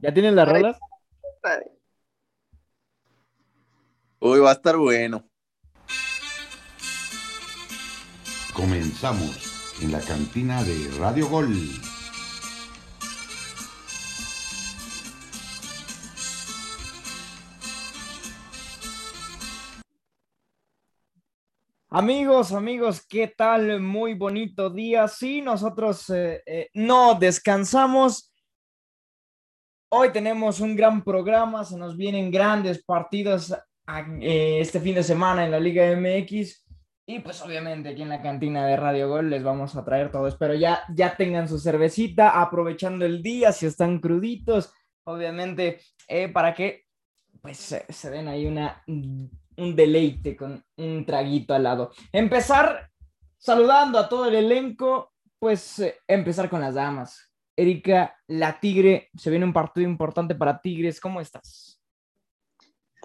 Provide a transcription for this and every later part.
¿Ya tienen las rolas? Uy, va a estar bueno. Comenzamos en la cantina de Radio Gol. Amigos, amigos, ¿qué tal? Muy bonito día. Sí, nosotros eh, eh, no descansamos. Hoy tenemos un gran programa, se nos vienen grandes partidos eh, este fin de semana en la Liga MX. Y pues obviamente aquí en la cantina de Radio Gol les vamos a traer todo. Espero ya, ya tengan su cervecita, aprovechando el día, si están cruditos, obviamente, para que pues se den ahí una un deleite con un traguito al lado. Empezar saludando a todo el elenco, pues eh, empezar con las damas. Erika, la Tigre, se viene un partido importante para Tigres, ¿cómo estás?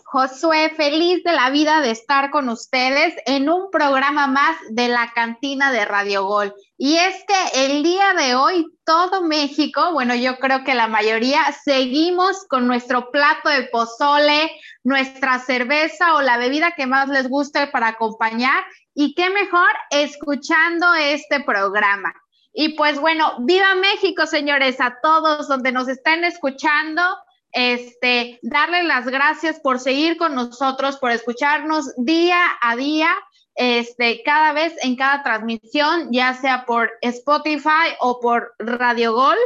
Josué, feliz de la vida de estar con ustedes en un programa más de la cantina de Radio Gol. Y es que el día de hoy todo México, bueno, yo creo que la mayoría, seguimos con nuestro plato de pozole, nuestra cerveza o la bebida que más les guste para acompañar. Y qué mejor escuchando este programa. Y pues bueno, viva México, señores, a todos donde nos estén escuchando este, darle las gracias por seguir con nosotros, por escucharnos día a día, este, cada vez en cada transmisión, ya sea por Spotify o por Radio Gol.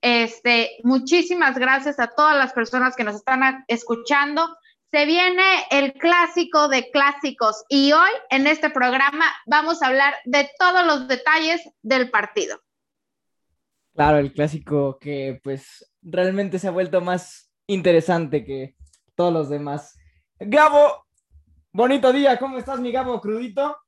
Este, muchísimas gracias a todas las personas que nos están escuchando. Se viene el clásico de clásicos y hoy en este programa vamos a hablar de todos los detalles del partido. Claro, el clásico que pues realmente se ha vuelto más interesante que todos los demás. Gabo, bonito día, ¿cómo estás, mi Gabo Crudito?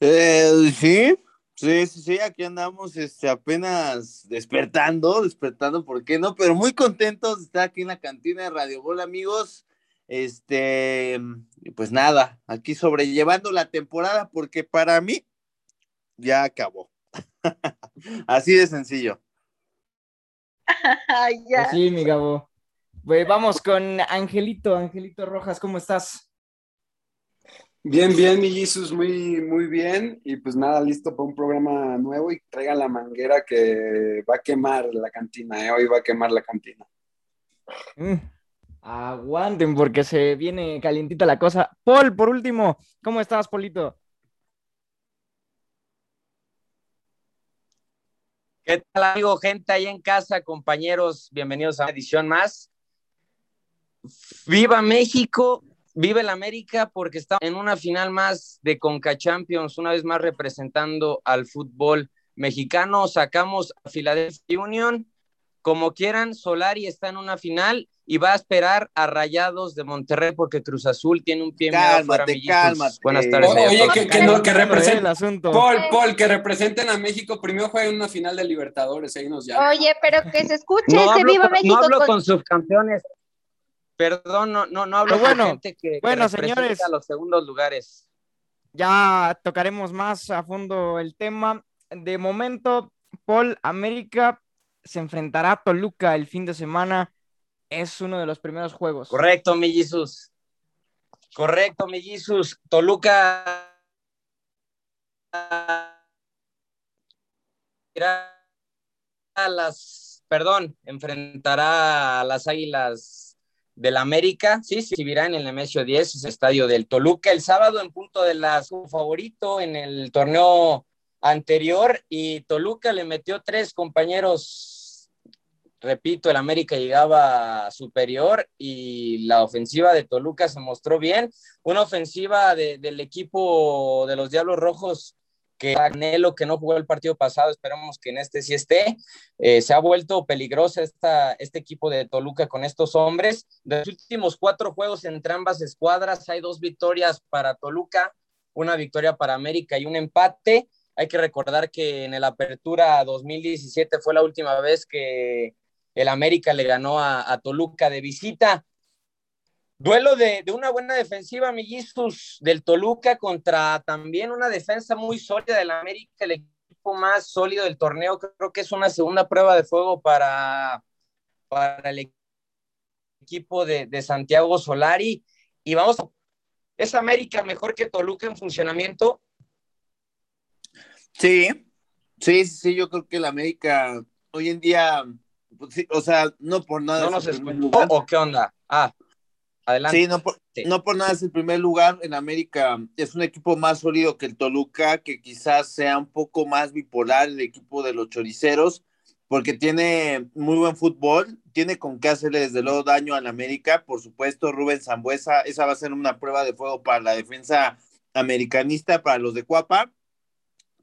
Eh, sí, sí, sí, sí, aquí andamos este, apenas despertando, despertando, ¿por qué no? Pero muy contentos de estar aquí en la cantina de Radio Gol, amigos. Este, pues nada, aquí sobrellevando la temporada, porque para mí ya acabó. Así de sencillo. Pues sí, mi Gabo. vamos con Angelito, Angelito Rojas, ¿cómo estás? Bien, bien, mi Jesus, muy, muy bien. Y pues nada, listo para un programa nuevo y traigan la manguera que va a quemar la cantina, ¿eh? hoy va a quemar la cantina. Mm, aguanten porque se viene calientita la cosa. Paul, por último, ¿cómo estás, Polito? ¿Qué tal, amigo? Gente ahí en casa, compañeros, bienvenidos a una edición más. Viva México, viva el América, porque estamos en una final más de Conca Champions, una vez más representando al fútbol mexicano. Sacamos a Philadelphia Union, como quieran, Solari está en una final y va a esperar a Rayados de Monterrey porque Cruz Azul tiene un pie cálmate, cálmate. Buenas tardes. oye, que, que, no, que representen Paul, Paul, que representen a México, primero jueguen una final de Libertadores, ahí nos llama. Oye, pero que se escuche ese viva México. No hablo con, subcampeones. Perdón, no, no, no hablo bueno, con gente que, bueno, señores, a los segundos lugares. Ya tocaremos más a fondo el tema. De momento, Paul América se enfrentará a Toluca el fin de semana es uno de los primeros juegos. Correcto, mi Jesus. Correcto, mi Jesus. Toluca a las, perdón, enfrentará a las Águilas del América, sí, sí, vivirá en el Nemesio 10, es estadio del Toluca, el sábado en punto de la su favorito en el torneo anterior y Toluca le metió tres compañeros repito, el América llegaba superior y la ofensiva de Toluca se mostró bien. Una ofensiva del equipo de los Diablos Rojos que Anhelo, que no jugó el partido pasado, esperamos que en este sí esté. Eh, se ha vuelto peligrosa esta, este equipo de Toluca con estos hombres. De los últimos cuatro juegos entre ambas escuadras hay dos victorias para Toluca, una victoria para América y un empate. Hay que recordar que en el Apertura 2017 fue la última vez que el América le ganó a, Toluca de visita. Duelo de, una buena defensiva, amiguitos, del Toluca contra también una defensa muy sólida del América, el equipo más sólido del torneo. Creo que es una segunda prueba de fuego para, para el equipo de, de Santiago Solari. Y vamos, ¿es América mejor que Toluca en funcionamiento? Sí, sí, sí, yo creo que la América hoy en día, pues sí, o sea, no por nada. ¿No nos el escuchó o qué onda? Ah, adelante. Sí, no por, Sí. no por nada es el primer lugar en América. Es un equipo más sólido que el Toluca, que quizás sea un poco más bipolar el equipo de los choriceros, porque tiene muy buen fútbol, tiene con qué hacerle desde luego daño al América. Por supuesto, Rubén Zambuesa, esa va a ser una prueba de fuego para la defensa americanista, para los de Cuapa.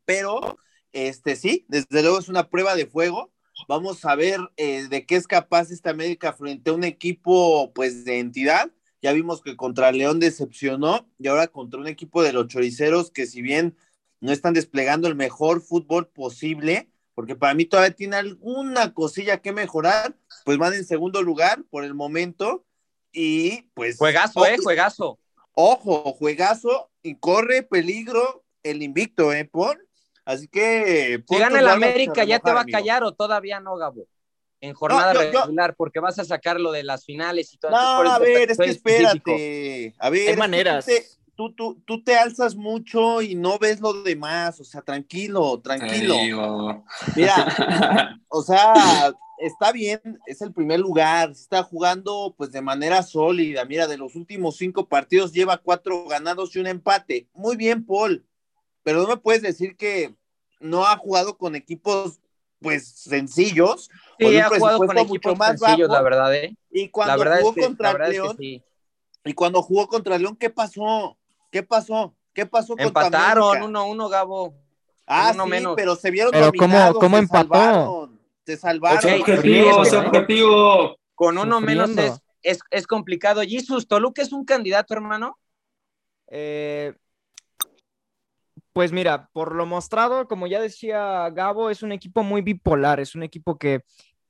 Pero, este sí, desde luego es una prueba de fuego. Vamos a ver eh, de qué es capaz esta América frente a un equipo, pues, de entidad. Ya vimos que contra León decepcionó y ahora contra un equipo de los choriceros que si bien no están desplegando el mejor fútbol posible, porque para mí todavía tiene alguna cosilla que mejorar, pues van en segundo lugar por el momento y pues... Juegazo, eh, juegazo. Ojo, juegazo y corre peligro el invicto, ¿eh, Paul? Así que... Si gana el América, ¿ya te va a callar o todavía no, Gabo? En jornada yo- regular, porque vas a sacar lo de las finales y todo. No, a ver, es que espérate. A ver, Hay maneras. Tú te, tú, tú, tú te alzas mucho y no ves lo demás. O sea, tranquilo, tranquilo. Mira, o sea, está bien, es el primer lugar, se está jugando pues de manera sólida. Mira, de los últimos cinco partidos lleva cuatro ganados y un empate. Muy bien, Paul, pero no me puedes decir que no ha jugado con equipos pues sencillos. con Sí, un ha jugado con equipos más sencillos, bajo. la verdad, ¿eh? Y La cuando verdad, jugó es que, contra la verdad es que León, sí. y cuando jugó contra León, ¿qué pasó? ¿Qué pasó? ¿Qué pasó contra Empataron América? 1-1, Gabo. Ah, uno sí, menos. pero se vieron Pero ¿cómo- dominados, cómo se empató? salvaron, se salvaron. Objetivo, es objetivo. Con uno menos es, es, es complicado. Jesus, ¿Toluca es un candidato, hermano? Eh, pues mira, por lo mostrado, como ya decía Gabo, es un equipo muy bipolar, es un equipo que,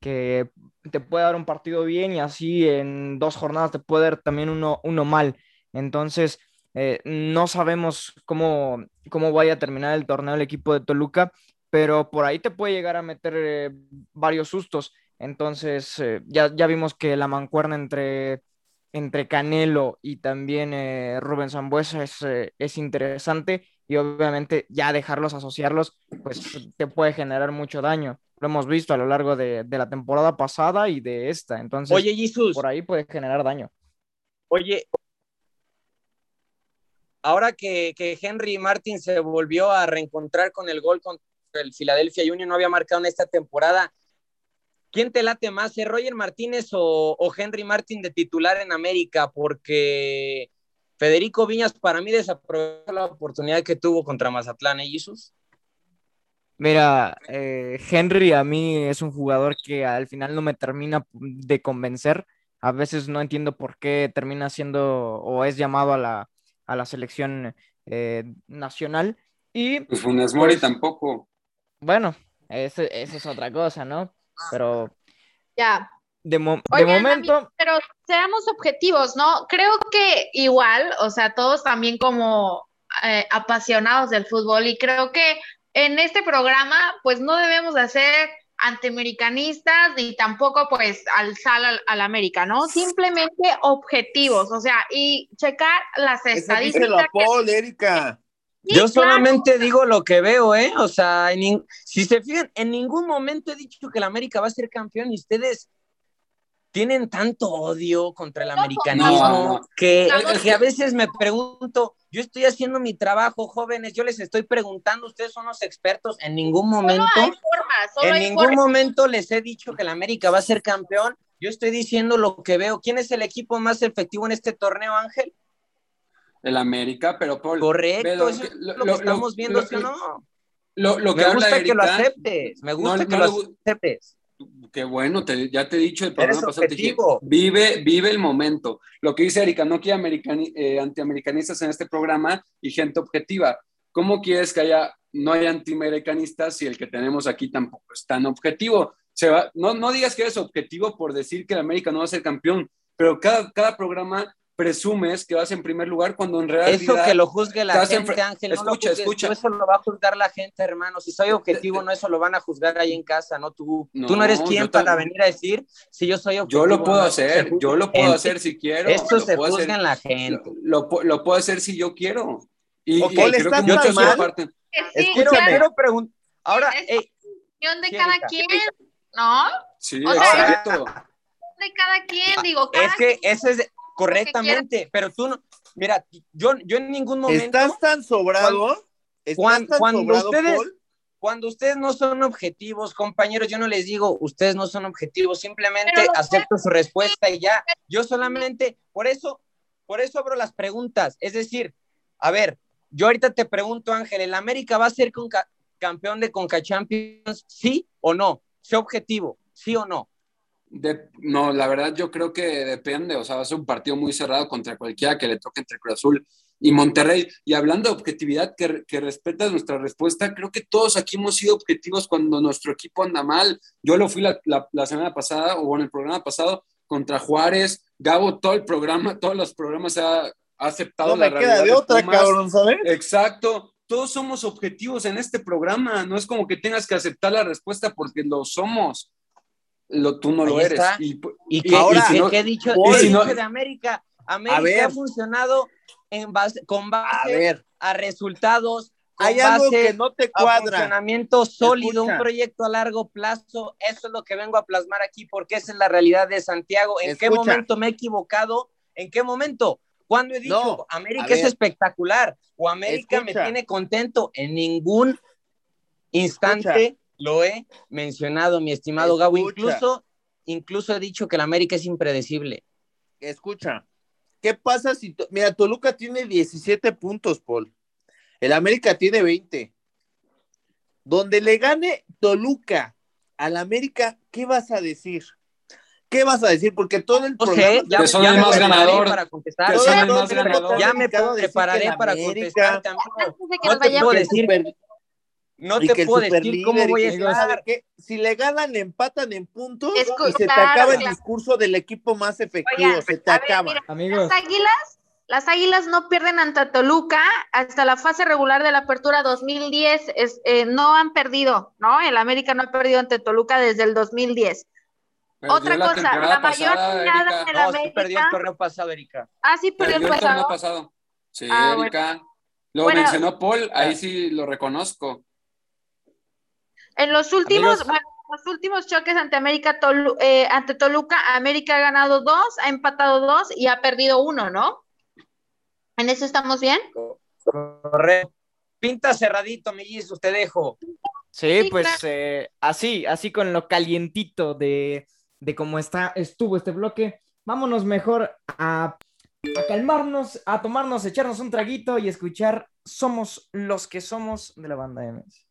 que te puede dar un partido bien y así en dos jornadas te puede dar también uno, uno mal. Entonces, eh, no sabemos cómo, cómo vaya a terminar el torneo el equipo de Toluca, pero por ahí te puede llegar a meter eh, varios sustos. Entonces, eh, ya, ya vimos que la mancuerna entre entre Canelo y también Rubén Sambuesa es, es interesante y obviamente ya dejarlos asociarlos pues te puede generar mucho daño. Lo hemos visto a lo largo de, de la temporada pasada y de esta, entonces Oye, Jesus, por ahí puede generar daño. oye, ahora que, que Henry Martin se volvió a reencontrar con el gol contra el Philadelphia Union, no había marcado en esta temporada. ¿Quién te late más, Roger Martínez o, o Henry Martin de titular en América? Porque Federico Viñas para mí desaprovechó la oportunidad que tuvo contra Mazatlán, ¿eh, Jesus? Mira, eh, Henry a mí es un jugador que al final no me termina de convencer. A veces no entiendo por qué termina siendo o es llamado a la, a la selección eh, nacional. Y Pues Funes Mori Pues- tampoco. bueno, esa es otra cosa, ¿no? Pero Ya. De, mo- de Oigan, momento, Pero seamos objetivos, ¿no? Creo que igual, o sea, todos también como eh, apasionados del fútbol y creo que en este programa pues no debemos de ser antiamericanistas ni tampoco pues alzar al, al América, ¿no? Simplemente objetivos, o sea, y checar las estadísticas. Paul, Erika. Sí, Yo claro. solamente digo lo que veo, ¿eh? O sea, en si se fijan, en ningún momento he dicho que el América va a ser campeón y ustedes tienen tanto odio contra el americanismo No, no. Que, a veces me pregunto, yo estoy haciendo mi trabajo, jóvenes, yo les estoy preguntando, ustedes son los expertos, en ningún momento, Hay formas, solo en hay ningún momento les he dicho que el América va a ser campeón. Yo estoy diciendo lo que veo. ¿Quién es el equipo más efectivo en este torneo, Ángel? El América, pero Paul. Correcto, ve lo eso que- es lo- lo, lo- que estamos viendo, lo- ¿sí o no? Lo, lo que me habla gusta que lo aceptes, me gusta no- que no lo aceptes. Qué bueno, te- ya te he dicho el programa pasado, dije, objetivo. vive, vive el momento. Lo que dice Erika, no quiere eh, antiamericanistas en este programa y gente objetiva. ¿Cómo quieres que haya, no haya antiamericanistas si el que tenemos aquí tampoco es tan objetivo? Se va, no, no digas que eres objetivo por decir que el América no va a ser campeón, pero cada, cada programa presumes que vas en primer lugar cuando en realidad... Eso que lo juzgue la gente, Ángel. no lo Escucha, juzgues escucha. tú, eso lo va a juzgar la gente, hermano. Si soy objetivo, no eso lo van a juzgar ahí en casa, no tú. No, tú no eres quien para venir a decir si yo soy objetivo. Yo lo puedo no, hacer, yo lo puedo hacer si quiero. Esto se juzga hacer- en la gente. Lo, lo lo puedo hacer si yo quiero. Y, Ok, y creo ¿estás que muchos mal? sí, Escúchame. quiero preguntar. Ahora, de cada quien, ¿no? Sí, O sea, exacto. De cada quien, digo, cada es que quien ese es correctamente, pero tú no. Mira, yo, yo en ningún momento. ¿Estás tan sobrado? ¿Estás Cuan- tan cuando sobrado, ustedes- Paul? Cuando ustedes no son objetivos, compañeros, yo no les digo, ustedes no son objetivos, simplemente acepto su respuesta y ya. Yo solamente, por eso, por eso abro las preguntas. Es decir, a ver, yo ahorita te pregunto, Ángel, ¿el América va a ser conca- campeón de Conca Champions? ¿Sí o no? Sé objetivo, ¿sí o no? De- no, la verdad yo creo que depende, o sea, va a ser un partido muy cerrado contra cualquiera que le toque entre Cruz Azul y Monterrey. Y hablando de objetividad que, que respeta nuestra respuesta, creo que todos aquí hemos sido objetivos cuando nuestro equipo anda mal. Yo lo fui la, la- la semana pasada, o bueno, el programa pasado, contra Juárez, Gabo, todo el programa, todos los programas ha, ha aceptado No la queda realidad de otra, Pumas. cabrón, ¿sabes? Exacto. Todos somos objetivos en este programa. No es como que tengas que aceptar la respuesta porque lo somos. Lo, tú no lo eres. está. Y, ¿Y y- qué, ahora, y qué- si no- qué he dicho, Paul, qué he si no- dicho de América? América ver. ha funcionado en base, con A base ver, a resultados, con hay algo base que no te a cuadra. funcionamiento sólido, Escucha. un proyecto a largo plazo. Eso es lo que vengo a plasmar aquí porque esa es la realidad de Santiago. ¿En qué momento me he equivocado? ¿En qué momento? Cuando he dicho, No, América a es espectacular o América me tiene contento, en ningún instante lo he mencionado, mi estimado Gabo. Escucha. Incluso, incluso he dicho que la América es impredecible. Escucha, ¿qué pasa si, to- mira, Toluca tiene 17 puntos, Paul. El América tiene 20. Donde le gane Toluca al América, ¿qué vas a decir? ¿Qué vas a decir? Porque todo el No sé, programa- ya, Que me- son ya el más ganador, para contestar. que son el más ganador. Ya me prepararé para de que No nos te vayamos, puedo decir, no y te puedo decir cómo voy a estar. Si le ganan, empatan en puntos y se te claro, acaba el discurso del equipo más efectivo, Oigan, se te a ver, acaba. mira, Amigos, Las águilas, las águilas no pierden ante Toluca hasta la fase regular de la apertura 2010. Es, eh, no han perdido, ¿no? El América no ha perdido ante Toluca desde el 2010. Perdió Otra la cosa, la mayor Erika. en el No, sí América. perdió el torneo pasado, Erika. Ah, sí, perdió Perdió el el torneo pasado. Sí, Ah, bueno. Erika. Lo Bueno. mencionó Paul, Ah. ahí sí lo reconozco. En los últimos, Amigos. bueno, los últimos choques ante América, Tolu- eh, ante Toluca, América ha ganado dos, ha empatado dos y ha perdido uno, ¿no? ¿En eso estamos bien? Correcto. Pinta cerradito, Jesus, te dejo. sí, Sí, pues claro. eh, así, así con lo calientito de, de cómo está, estuvo este bloque, vámonos mejor a, a calmarnos, a tomarnos, echarnos un traguito y escuchar Somos los que somos de la banda MS.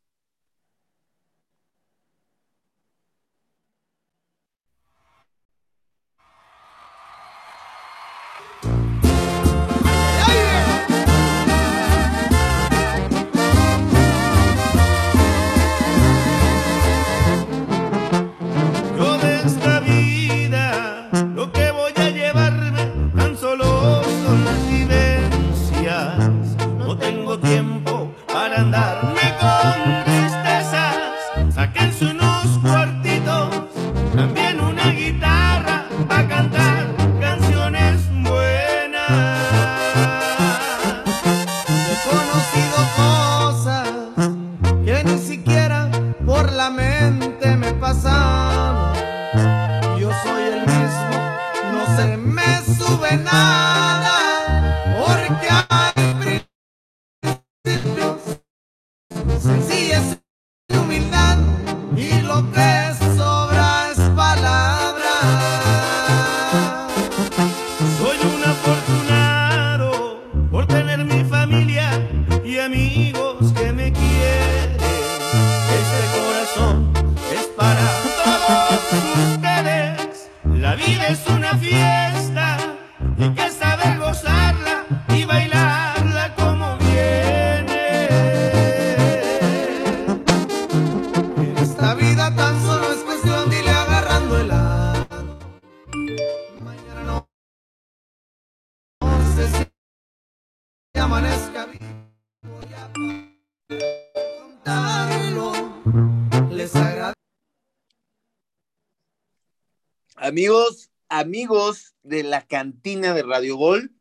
Amigos, amigos de la cantina de Radio Gol,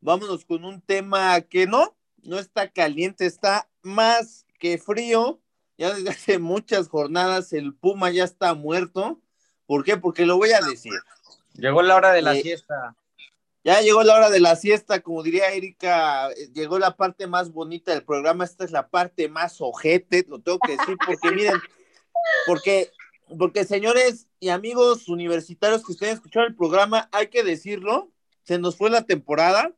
vámonos con un tema que no, no está caliente, está más que frío. Ya desde hace muchas jornadas el Puma ya está muerto. ¿Por qué? Porque lo voy a decir. Llegó la hora de la Eh, siesta. Ya llegó la hora de la siesta, como diría Erika, eh, llegó la parte más bonita del programa, esta es la parte más ojete, lo tengo que decir, porque miren, porque, porque señores y amigos universitarios que ustedes escucharon el programa, hay que decirlo, se nos fue la temporada,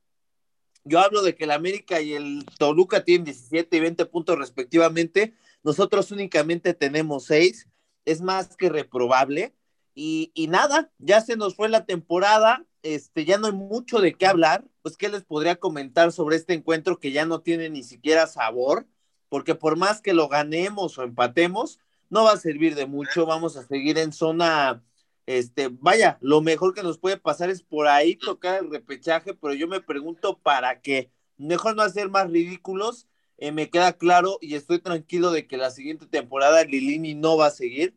yo hablo de que el América y el Toluca tienen 17 y 20 puntos respectivamente, nosotros únicamente tenemos 6, es más que reprobable, y, y nada, ya se nos fue la temporada, este, ya no hay mucho de qué hablar, pues qué les podría comentar sobre este encuentro que ya no tiene ni siquiera sabor, porque por más que lo ganemos o empatemos, no va a servir de mucho, vamos a seguir en zona, este, vaya, lo mejor que nos puede pasar es por ahí tocar el repechaje, pero yo me pregunto para qué, mejor no hacer más ridículos, eh, me queda claro y estoy tranquilo de que la siguiente temporada Lilini no va a seguir,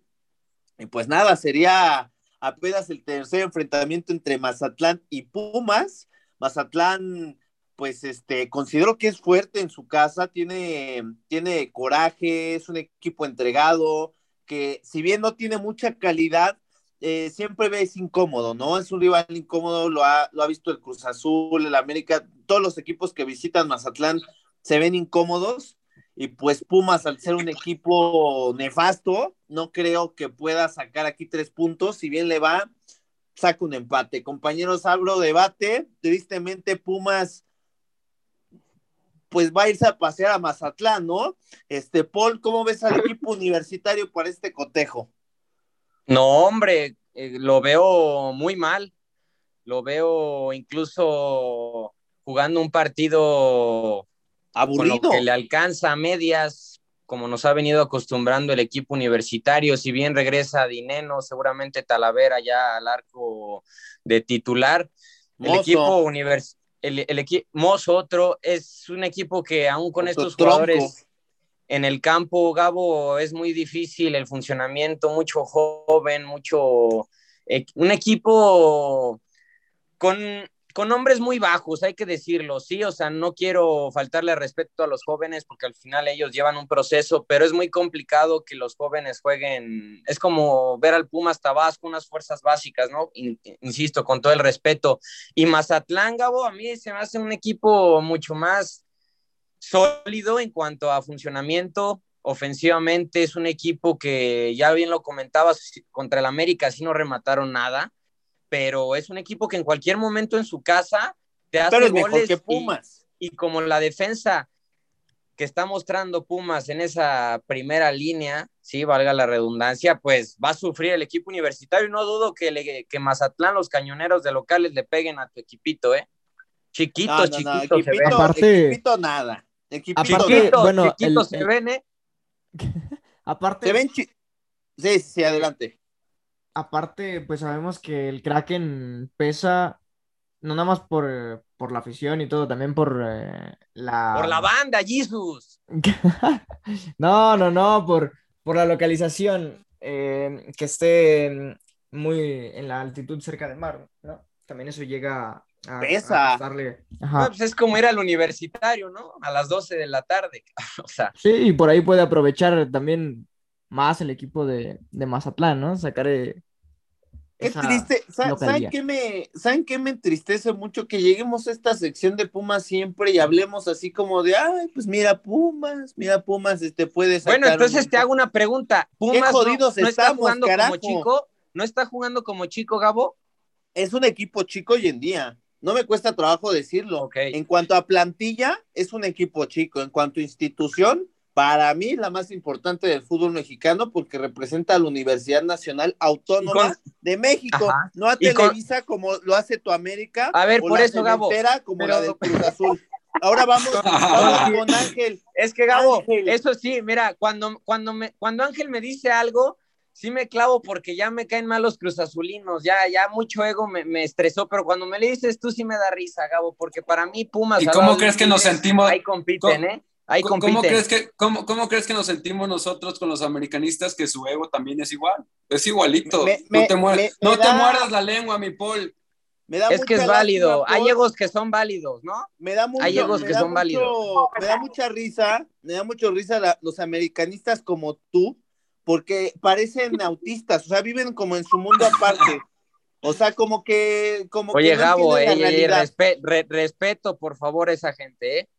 y pues nada, sería apenas el tercer enfrentamiento entre Mazatlán y Pumas. Mazatlán, pues este, considero que es fuerte en su casa, tiene, tiene coraje, es un equipo entregado, que si bien no tiene mucha calidad, eh, siempre ves incómodo, ¿no? Es un rival incómodo, lo ha, lo ha visto el Cruz Azul, el América, todos los equipos que visitan Mazatlán se ven incómodos. Y pues Pumas, al ser un equipo nefasto, no creo que pueda sacar aquí tres puntos. Si bien le va, saca un empate. Compañeros, abro debate. Tristemente, Pumas, pues va a irse a pasear a Mazatlán, ¿no? Este, Paul, ¿cómo ves al equipo universitario para este cotejo? No, hombre, eh, lo veo muy mal. Lo veo incluso jugando un partido Aburrido. con lo que le alcanza a medias, como nos ha venido acostumbrando el equipo universitario. Si bien regresa Dineno, seguramente Talavera ya al arco de titular. El Mozo. equipo univers el, el equipo otro es un equipo que aún con estos tronco. jugadores en el campo, Gabo, es muy difícil el funcionamiento, mucho joven, mucho eh, un equipo con, con hombres muy bajos, hay que decirlo, sí, o sea, no quiero faltarle respeto a los jóvenes porque al final ellos llevan un proceso, pero es muy complicado que los jóvenes jueguen, es como ver al Pumas Tabasco, unas fuerzas básicas, ¿no? In- insisto, con todo el respeto. Y Mazatlán, Gabo, a mí se me hace un equipo mucho más sólido en cuanto a funcionamiento. Ofensivamente es un equipo que ya bien lo comentabas, contra el América sí no remataron nada, pero es un equipo que en cualquier momento en su casa te hace Pero es mejor goles que y- Pumas. y como la defensa que está mostrando Pumas en esa primera línea, sí, valga la redundancia, pues va a sufrir el equipo universitario. y No dudo que, le- que Mazatlán, los cañoneros de locales, le peguen a tu equipito, ¿eh? Chiquito, No, no, no, chiquito se equipito, ven. Aparte- equipito nada. Equipito Aparte- nada. Chiquito, bueno, chiquito el- se el- ven, ¿eh? Aparte, Se ven chi- Sí, sí, sí, adelante. Aparte, pues sabemos que el Kraken pesa no nada más por, por la afición y todo, también por eh, la... Por la banda, Jesus. No, no, no, por, por la localización, eh, que esté muy en la altitud cerca del mar, ¿no? También eso llega a, Pesa. a costarle- Ajá. Pues es como ir al universitario, ¿no? A las 12 de la tarde. o sea, Sí, y por ahí puede aprovechar también más el equipo de, de Mazatlán, ¿no? Sacar eh, Qué esa triste. Sa- ¿Saben qué, me, ¿Saben qué me entristece mucho? Que lleguemos a esta sección de Pumas siempre y hablemos así como de, ay, pues mira Pumas, mira Pumas, este puede sacar. bueno, entonces un- te hago una pregunta. ¿Pumas no- jodidos no, está estamos, jugando carajo. como chico? ¿No está jugando como chico, Gabo? Es un equipo chico hoy en día. No me cuesta trabajo decirlo. Ok. En cuanto a plantilla, es un equipo chico. En cuanto a institución, para mí la más importante del fútbol mexicano porque representa a la Universidad Nacional Autónoma con- de México, Ajá. no a con- Televisa como lo hace tu América. A ver, o por la eso, Gabo. Como la Pero- del Cruz Azul. Ahora vamos, vamos con Ángel. Es que Gabo, Ángel. eso sí, mira, cuando, cuando, me, cuando Ángel me dice algo, sí me clavo porque ya me caen mal los cruzazulinos, ya, ya mucho ego me, me estresó, pero cuando me le dices tú sí me da risa, Gabo, porque para mí Pumas... ¿Y cómo crees que nos sentimos? Ahí compiten, ¿eh? Ahí ¿Cómo, compiten. crees que, cómo, cómo crees que nos sentimos nosotros con los americanistas que su ego también es igual? Es igualito. Me- no me- te, muer- me- no me te da- muerdas la lengua, mi Paul. Me da Es que es válido. Hay egos que son válidos, ¿no? Me da mucho, Hay egos me que da son mucho- válidos. Me da mucha risa, me da mucho risa la- los americanistas como tú, porque parecen autistas, o sea, viven como en su mundo aparte. O sea, como que, como Oye, que no Gabo, respe- re- respeto, por favor, a esa gente, ¿eh?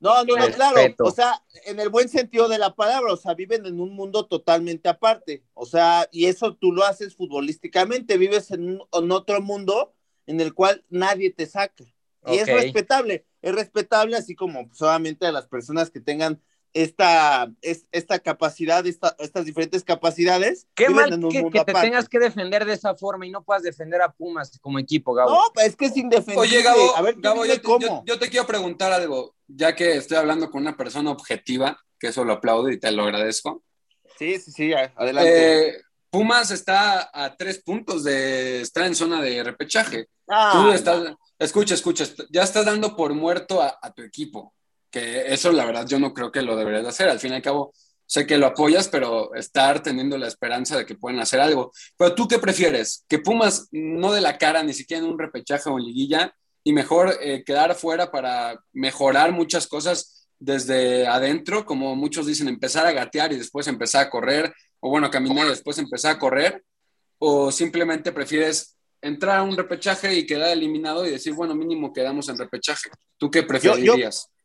No, no, no, claro. Respeto. O sea, en el buen sentido de la palabra, o sea, viven en un mundo totalmente aparte. O sea, y eso tú lo haces futbolísticamente, vives en, un- en otro mundo en el cual nadie te saca. Y es respetable, es respetable, así como solamente a las personas que tengan esta, es- esta capacidad, esta- estas diferentes capacidades. Qué mal que, te aparte. tengas que defender de esa forma y no puedas defender a Pumas como equipo, Gabo. No, pues es que es indefendible. Oye, Gabo, a ver, Gabo yo, te, cómo. yo- yo te quiero preguntar algo, ya que estoy hablando con una persona objetiva, que eso lo aplaudo y te lo agradezco. Sí, sí, sí, adelante. Eh, Pumas está a tres puntos de estar en zona de repechaje. Ah, Tú estás, escucha, escucha, ya estás dando por muerto a, a tu equipo, que eso la verdad yo no creo que lo deberías de hacer. Al fin y al cabo, sé que lo apoyas, pero estar teniendo la esperanza de que pueden hacer algo. Pero tú qué prefieres? Que Pumas no de la cara ni siquiera en un repechaje o en liguilla y mejor eh, quedar fuera para mejorar muchas cosas desde adentro, como muchos dicen, empezar a gatear y después empezar a correr, o bueno, caminar y después empezar a correr, o simplemente prefieres entrar a un repechaje y quedar eliminado y decir, bueno, mínimo quedamos en repechaje. ¿Tú qué preferirías? yo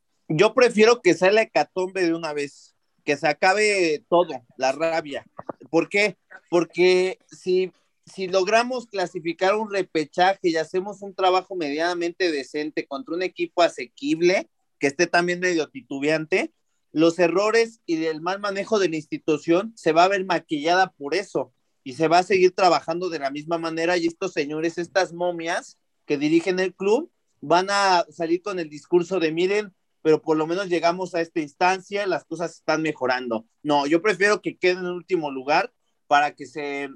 prefiero que sea la hecatombe de una vez, que se acabe todo, la rabia. ¿Por qué? Porque si, si logramos clasificar un repechaje y hacemos un trabajo medianamente decente contra un equipo asequible, que esté también medio titubeante, los errores y el mal manejo de la institución se va a ver maquillada por eso y se va a seguir trabajando de la misma manera y estos señores, estas momias que dirigen el club, van a salir con el discurso de miren, pero por lo menos llegamos a esta instancia, las cosas están mejorando. No, yo prefiero que quede en el último lugar para que se,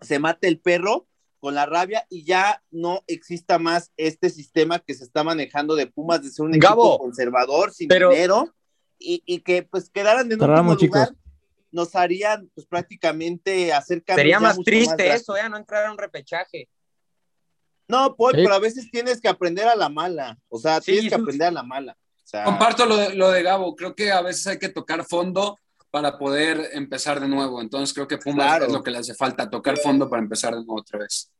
se mate el perro con la rabia y ya no exista más este sistema que se está manejando de Pumas de ser un Gabo, equipo conservador, sin pero- dinero, y, y que pues quedaran en Cerramos, último lugar, chicos. nos harían pues prácticamente hacer cambios Sería ya más triste drásticos. eso, ¿eh? No entrar a un repechaje. No, Paul, Sí. pero a veces tienes que aprender a la mala, o sea, Sí, tienes que aprender a la mala. Sea, Comparto lo de, lo de Gabo, creo que a veces hay que tocar fondo para poder empezar de nuevo. Entonces creo que Pumas Claro. es lo que le hace falta, tocar fondo para empezar de nuevo otra vez.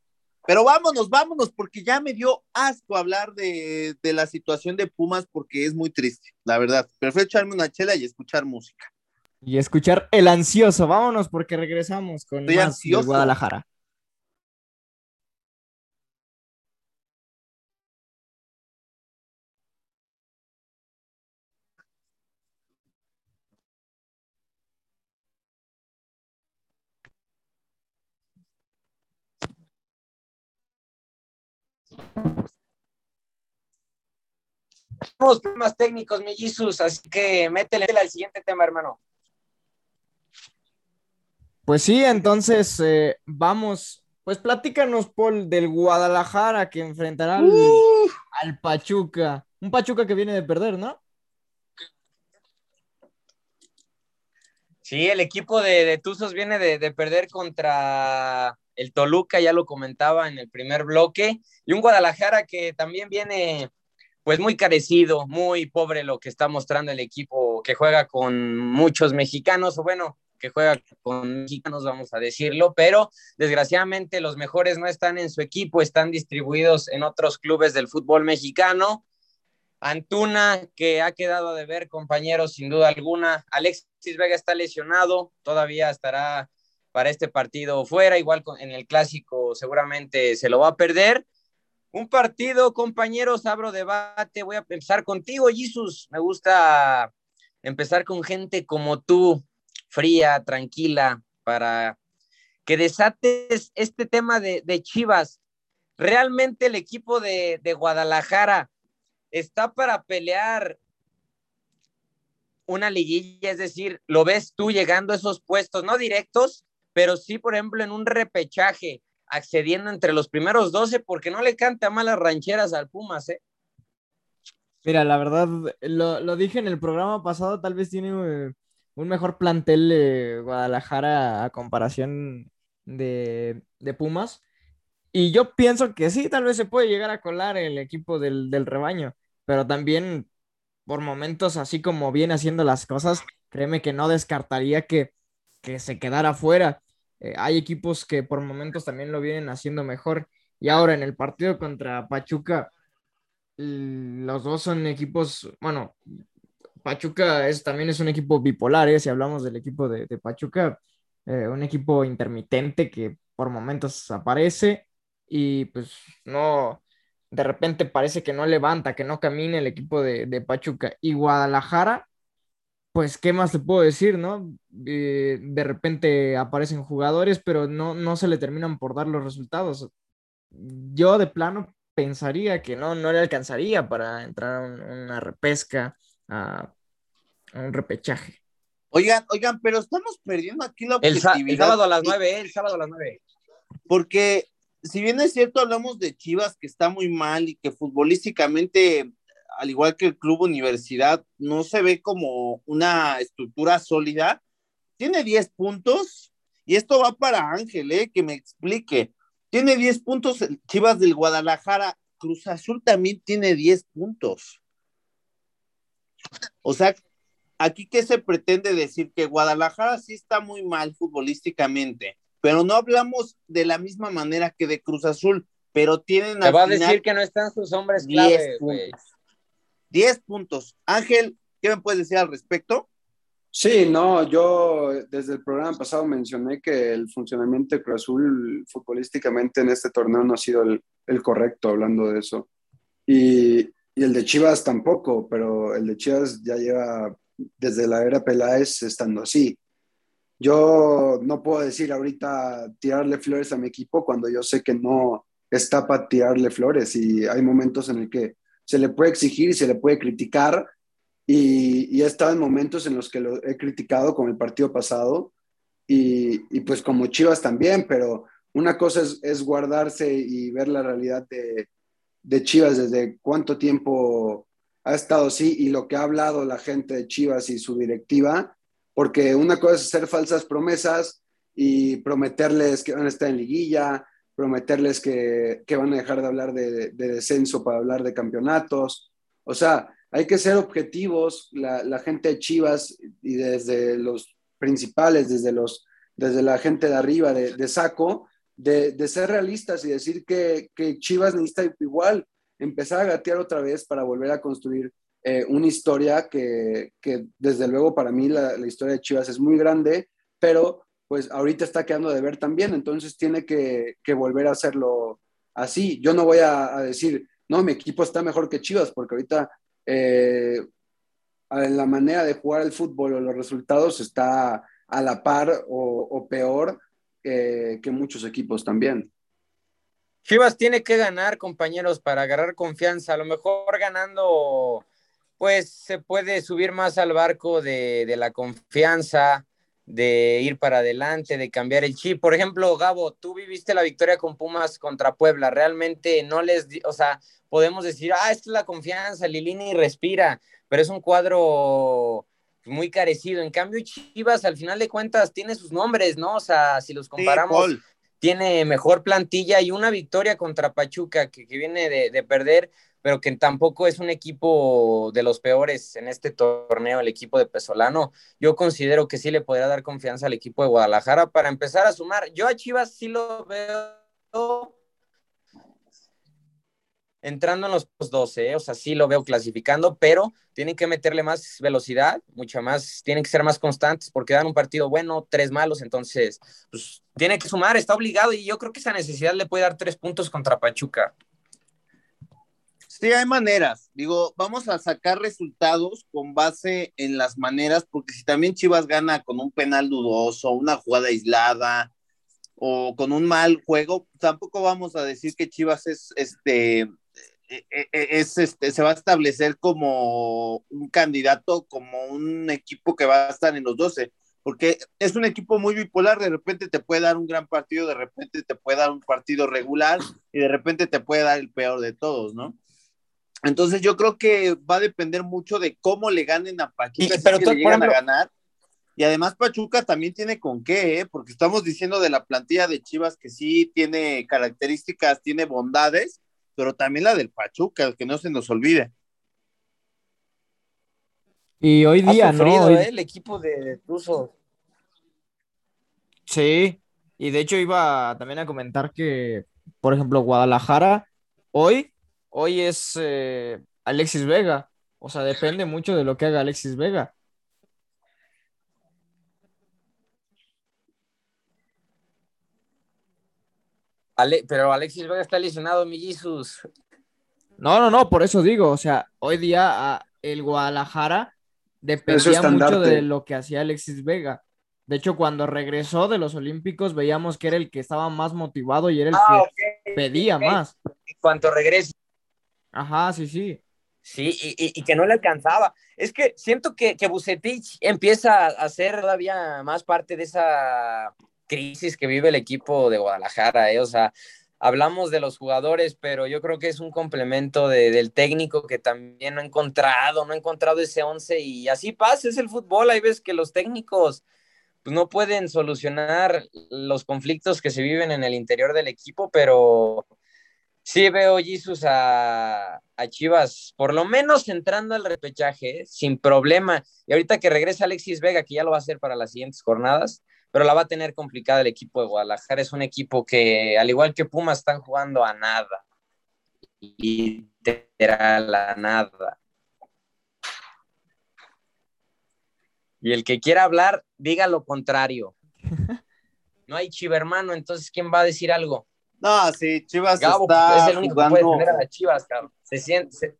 Pero vámonos, vámonos, porque ya me dio asco hablar de, de la situación de Pumas porque es muy triste, la verdad. Prefiero echarme una chela y escuchar música. Y escuchar El Ansioso. Vámonos porque regresamos con Estoy más ansioso. de Guadalajara. Tenemos temas técnicos, mi Jesus, así que métele al siguiente tema, hermano. Pues sí, entonces eh, vamos. Pues platícanos, Paul, del Guadalajara que enfrentará al, al Pachuca. Un Pachuca que viene de perder, ¿no? Sí, el equipo de, de Tuzos viene de, de perder contra el Toluca, ya lo comentaba en el primer bloque, y un Guadalajara que también viene pues muy carecido, muy pobre lo que está mostrando el equipo que juega con muchos mexicanos, o bueno, que juega con mexicanos, vamos a decirlo, pero desgraciadamente los mejores no están en su equipo, están distribuidos en otros clubes del fútbol mexicano. Antuna, que ha quedado a deber, compañeros, sin duda alguna. Alexis Vega está lesionado, todavía estará para este partido fuera, igual en el clásico seguramente se lo va a perder. Un partido, compañeros, abro debate, voy a empezar contigo, Jesus. Me gusta empezar con gente como tú, fría, tranquila, para que desates este tema de, de Chivas. Realmente el equipo de, de Guadalajara está para pelear una liguilla, es decir, lo ves tú llegando a esos puestos, no directos, pero sí, por ejemplo, en un repechaje, accediendo entre los primeros 12, porque no le canta malas rancheras al Pumas, ¿eh? Mira, la verdad, lo, lo dije en el programa pasado, tal vez tiene eh, un mejor plantel de Guadalajara a comparación de, de Pumas. Y yo pienso que sí, tal vez se puede llegar a colar el equipo del, del rebaño, pero también por momentos, así como viene haciendo las cosas, créeme que no descartaría que, que se quedara fuera. Eh, hay equipos que por momentos también lo vienen haciendo mejor. Y ahora en el partido contra Pachuca, los dos son equipos, bueno, Pachuca es, también es un equipo bipolar, ¿eh? Si hablamos del equipo de, Pachuca, eh, un equipo intermitente que por momentos aparece y pues no, de repente parece que no levanta, que no camina el equipo de Pachuca. Y Guadalajara, pues, ¿qué más te puedo decir, no? Eh, de repente aparecen jugadores, pero no, no se le terminan por dar los resultados. Yo de plano pensaría que no, no le alcanzaría para entrar a un- una repesca, a, a un repechaje. Oigan, oigan, pero estamos perdiendo aquí la El, sa- el objetividad. sábado a las 9, el sábado a las 9. Porque si bien es cierto, hablamos de Chivas que está muy mal y que futbolísticamente, al igual que el Club Universidad, no se ve como una estructura sólida, tiene 10 puntos y esto va para Ángel, ¿eh? que me explique. Tiene 10 puntos el Chivas del Guadalajara, Cruz Azul también tiene 10 puntos. O sea, aquí qué se pretende decir que Guadalajara sí está muy mal futbolísticamente, pero no hablamos de la misma manera que de Cruz Azul, pero tienen Te va a final decir que no están sus hombres 10 clave, güey. Puntos. 10 puntos. Ángel, ¿qué me puedes decir al respecto? Sí, no, yo desde el programa pasado mencioné que el funcionamiento de Cruz Azul futbolísticamente en este torneo no ha sido el, el correcto, hablando de eso. Y, y el de Chivas tampoco, pero el de Chivas ya lleva desde la era Peláez estando así. Yo no puedo decir ahorita tirarle flores a mi equipo cuando yo sé que no está para tirarle flores y hay momentos en el que se le puede exigir y se le puede criticar. Y, y he estado en momentos en los que lo he criticado como el partido pasado y, pues como Chivas también, pero una cosa es, es guardarse y ver la realidad de, de Chivas desde cuánto tiempo ha estado así y lo que ha hablado la gente de Chivas y su directiva, porque una cosa es hacer falsas promesas y prometerles que van a estar en liguilla, prometerles que, que van a dejar de hablar de, de descenso para hablar de campeonatos. O sea, hay que ser objetivos, la, gente de Chivas y desde los principales, desde, los, desde la gente de arriba de, Saco, de, ser realistas y decir que, que, Chivas necesita igual empezar a gatear otra vez para volver a construir eh, una historia que, que, desde luego para mí la, historia de Chivas es muy grande, pero pues ahorita está quedando de ver también, entonces tiene que, volver a hacerlo así. Yo no voy a, decir, no, mi equipo está mejor que Chivas, porque ahorita eh, la manera de jugar el fútbol o los resultados está a la par o, peor eh, que muchos equipos también. Chivas tiene que ganar, compañeros, para agarrar confianza. A lo mejor ganando, pues se puede subir más al barco de la confianza, de ir para adelante, de cambiar el chip. Por ejemplo, Gabo, tú viviste la victoria con Pumas contra Puebla. Realmente no les, o sea, podemos decir, ah, esta es la confianza, Lilini respira, pero es un cuadro muy carecido. En cambio, Chivas, al final de cuentas, tiene sus nombres, ¿no? O sea, si los comparamos, sí, tiene mejor plantilla y una victoria contra Pachuca que, que viene de, de, perder, pero que tampoco es un equipo de los peores en este torneo, el equipo de Pesolano. Yo considero que sí le podría dar confianza al equipo de Guadalajara para empezar a sumar. Yo a Chivas sí lo veo entrando en los 12, ¿eh? o sea, sí lo veo clasificando, pero tienen que meterle más velocidad, mucha más, tienen que ser más constantes porque dan un partido bueno, tres malos, entonces, pues tiene que sumar, está obligado y yo creo que esa necesidad le puede dar tres puntos contra Pachuca. Sí, hay maneras. Digo, vamos a sacar resultados con base en las maneras, porque si también Chivas gana con un penal dudoso, una jugada aislada o con un mal juego, tampoco vamos a decir que Chivas es este es este, se va a establecer como un candidato, como un equipo que va a estar en los 12, porque es un equipo muy bipolar, de repente te puede dar un gran partido, de repente te puede dar un partido regular y de repente te puede dar el peor de todos, ¿no? Entonces yo creo que va a depender mucho de cómo le ganen a Pachuca, Y- si pero es que tú, le llegan por ejemplo- a ganar. Y además Pachuca también tiene con qué, ¿eh? porque estamos diciendo de la plantilla de Chivas que sí tiene características, tiene bondades, pero también la del Pachuca, que no se nos olvide. Y hoy Ha día, ¿no? Hoy- ¿eh? el equipo de Tuzo. Sí, y de hecho iba también a comentar que, por ejemplo, Guadalajara, hoy, hoy es eh, Alexis Vega. O sea, depende mucho de lo que haga Alexis Vega. Ale- pero Alexis Vega está lesionado, mi Jesus. No, no, no, por eso digo, o sea, hoy día ah, el Guadalajara dependía mucho de lo que hacía Alexis Vega. De hecho, cuando regresó de los Olímpicos, veíamos que era el que estaba más motivado y era el Ah, que pedía más. En cuanto regrese. Ajá, sí, sí. Sí, y, y- que no le alcanzaba. Es que siento que, que Bucetich empieza a ser todavía más parte de esa crisis que vive el equipo de Guadalajara, ¿eh? O sea, hablamos de los jugadores, pero yo creo que es un complemento de- del técnico que también no ha encontrado, no ha encontrado ese once y así pasa, es el fútbol. Hay veces que los técnicos pues, no pueden solucionar los conflictos que se viven en el interior del equipo, pero sí veo Jesus a, a Chivas, por lo menos entrando al repechaje, sin problema. Y ahorita que regresa Alexis Vega, que ya lo va a hacer para las siguientes jornadas, pero la va a tener complicada el equipo de Guadalajara. Es un equipo que, al igual que Pumas, están jugando a nada. Literal, a nada. Y el que quiera hablar, diga lo contrario. No hay chivermano, entonces ¿quién va a decir algo? No, sí, Chivas Gabo está es el único que puede defender a las Chivas, cabrón. Se siente, se,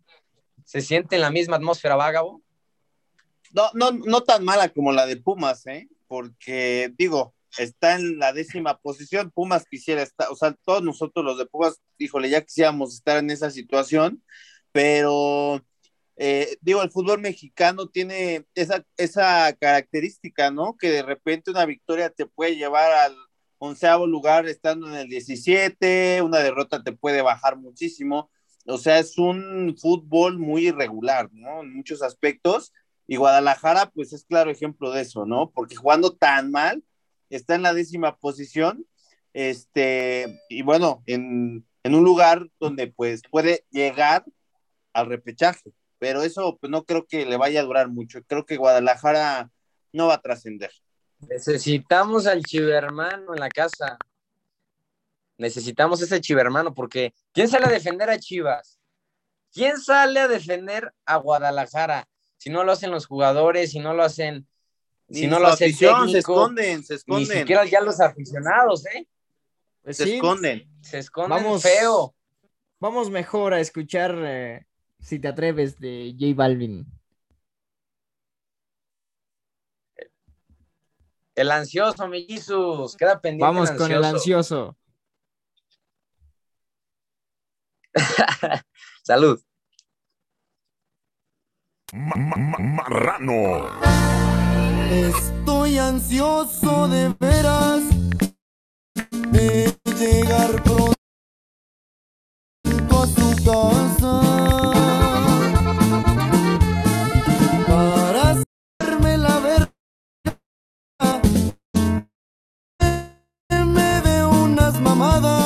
se siente en la misma atmósfera, ¿va, Gabo? No, no, no tan mala como la de Pumas, ¿eh? Porque, digo, está en la décima posición. Pumas quisiera estar, o sea, todos nosotros los de Pumas, híjole, ya quisiéramos estar en esa situación, pero eh, digo, el fútbol mexicano tiene esa, esa característica, ¿no? Que de repente una victoria te puede llevar al onceavo lugar estando en el 17, una derrota te puede bajar muchísimo. O sea, es un fútbol muy irregular, ¿no? En muchos aspectos. Y Guadalajara, pues es claro ejemplo de eso, ¿no? Porque jugando tan mal, está en la décima posición, este, y bueno, en, en un lugar donde pues puede llegar al repechaje, pero eso pues no creo que le vaya a durar mucho, creo que Guadalajara no va a trascender. Necesitamos al chivermano en la casa. Necesitamos ese chivermano porque ¿quién sale a defender a Chivas? ¿Quién sale a defender a Guadalajara? Si no lo hacen los jugadores, si no lo hacen, si Ni no lo hace el afición, se técnico, esconden, se ni esconden, siquiera ya los aficionados, ¿eh? Pues se sí, esconden. Se esconden Vamos. feo. vamos mejor a escuchar eh, Si te atreves de J Balvin. El ansioso, mi Jesus. Queda pendiente. Vamos con el ansioso. Salud. Ma- ma- ma- marrano. Estoy ansioso de veras de llegar pronto a su casa unas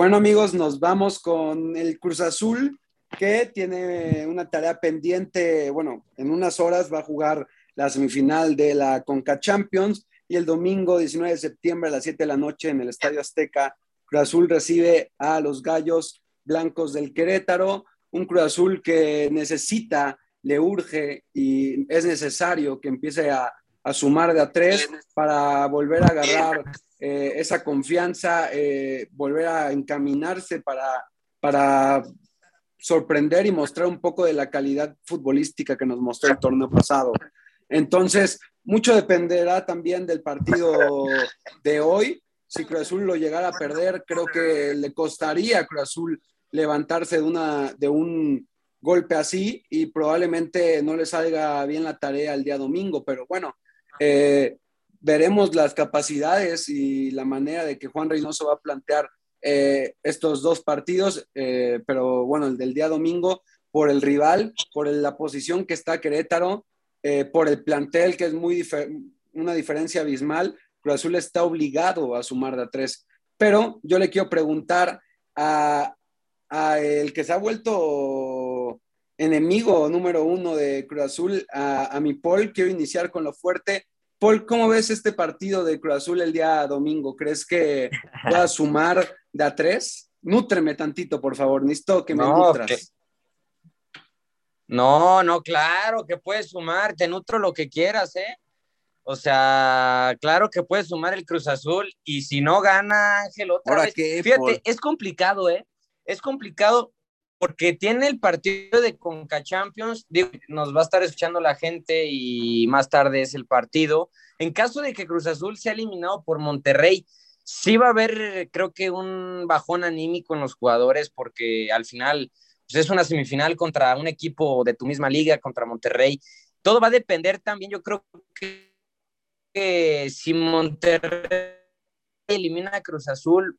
bueno, amigos, nos vamos con el Cruz Azul, que tiene una tarea pendiente. Bueno, en unas horas va a jugar la semifinal de la Conca Champions y el domingo 19 de septiembre a las 7 de la noche en el Estadio Azteca, Cruz Azul recibe a los Gallos Blancos del Querétaro, un Cruz Azul que necesita, le urge y es necesario que empiece a, sumar de a tres para volver a agarrar eh, esa confianza, eh, volver a encaminarse para, para sorprender y mostrar un poco de la calidad futbolística que nos mostró el torneo pasado. Entonces, mucho dependerá también del partido de hoy. Si Cruz Azul lo llegara a perder, creo que le costaría a Cruz Azul levantarse de, una, de un golpe así y probablemente no le salga bien la tarea el día domingo, pero bueno, eh, veremos las capacidades y la manera de que Juan Reynoso va a plantear eh, estos dos partidos, eh, pero bueno, el del día domingo, por el rival, por la posición que está Querétaro, por el plantel que es muy una diferencia abismal, Cruz Azul está obligado a sumar de a tres. Pero yo le quiero preguntar a, a el que se ha vuelto enemigo número uno de Cruz Azul, a, a mi Paul, quiero iniciar con lo fuerte. Paul, ¿cómo ves este partido de Cruz Azul el día domingo? ¿Crees que va a sumar de a tres? Nútreme tantito, por favor. Necesito que me nutras. No, no, claro que puedes sumar. Te nutro lo que quieras, ¿eh? O sea, claro que puedes sumar el Cruz Azul y si no gana Ángel otra vez. Fíjate, es complicado, ¿eh? Es complicado porque tiene el partido de Conca Champions, nos va a estar escuchando la gente y más tarde es el partido. En caso de que Cruz Azul sea eliminado por Monterrey, sí va a haber, creo que un bajón anímico en los jugadores porque al final pues, es una semifinal contra un equipo de tu misma liga, contra Monterrey. Todo va a depender también, yo creo que, que si Monterrey elimina a Cruz Azul,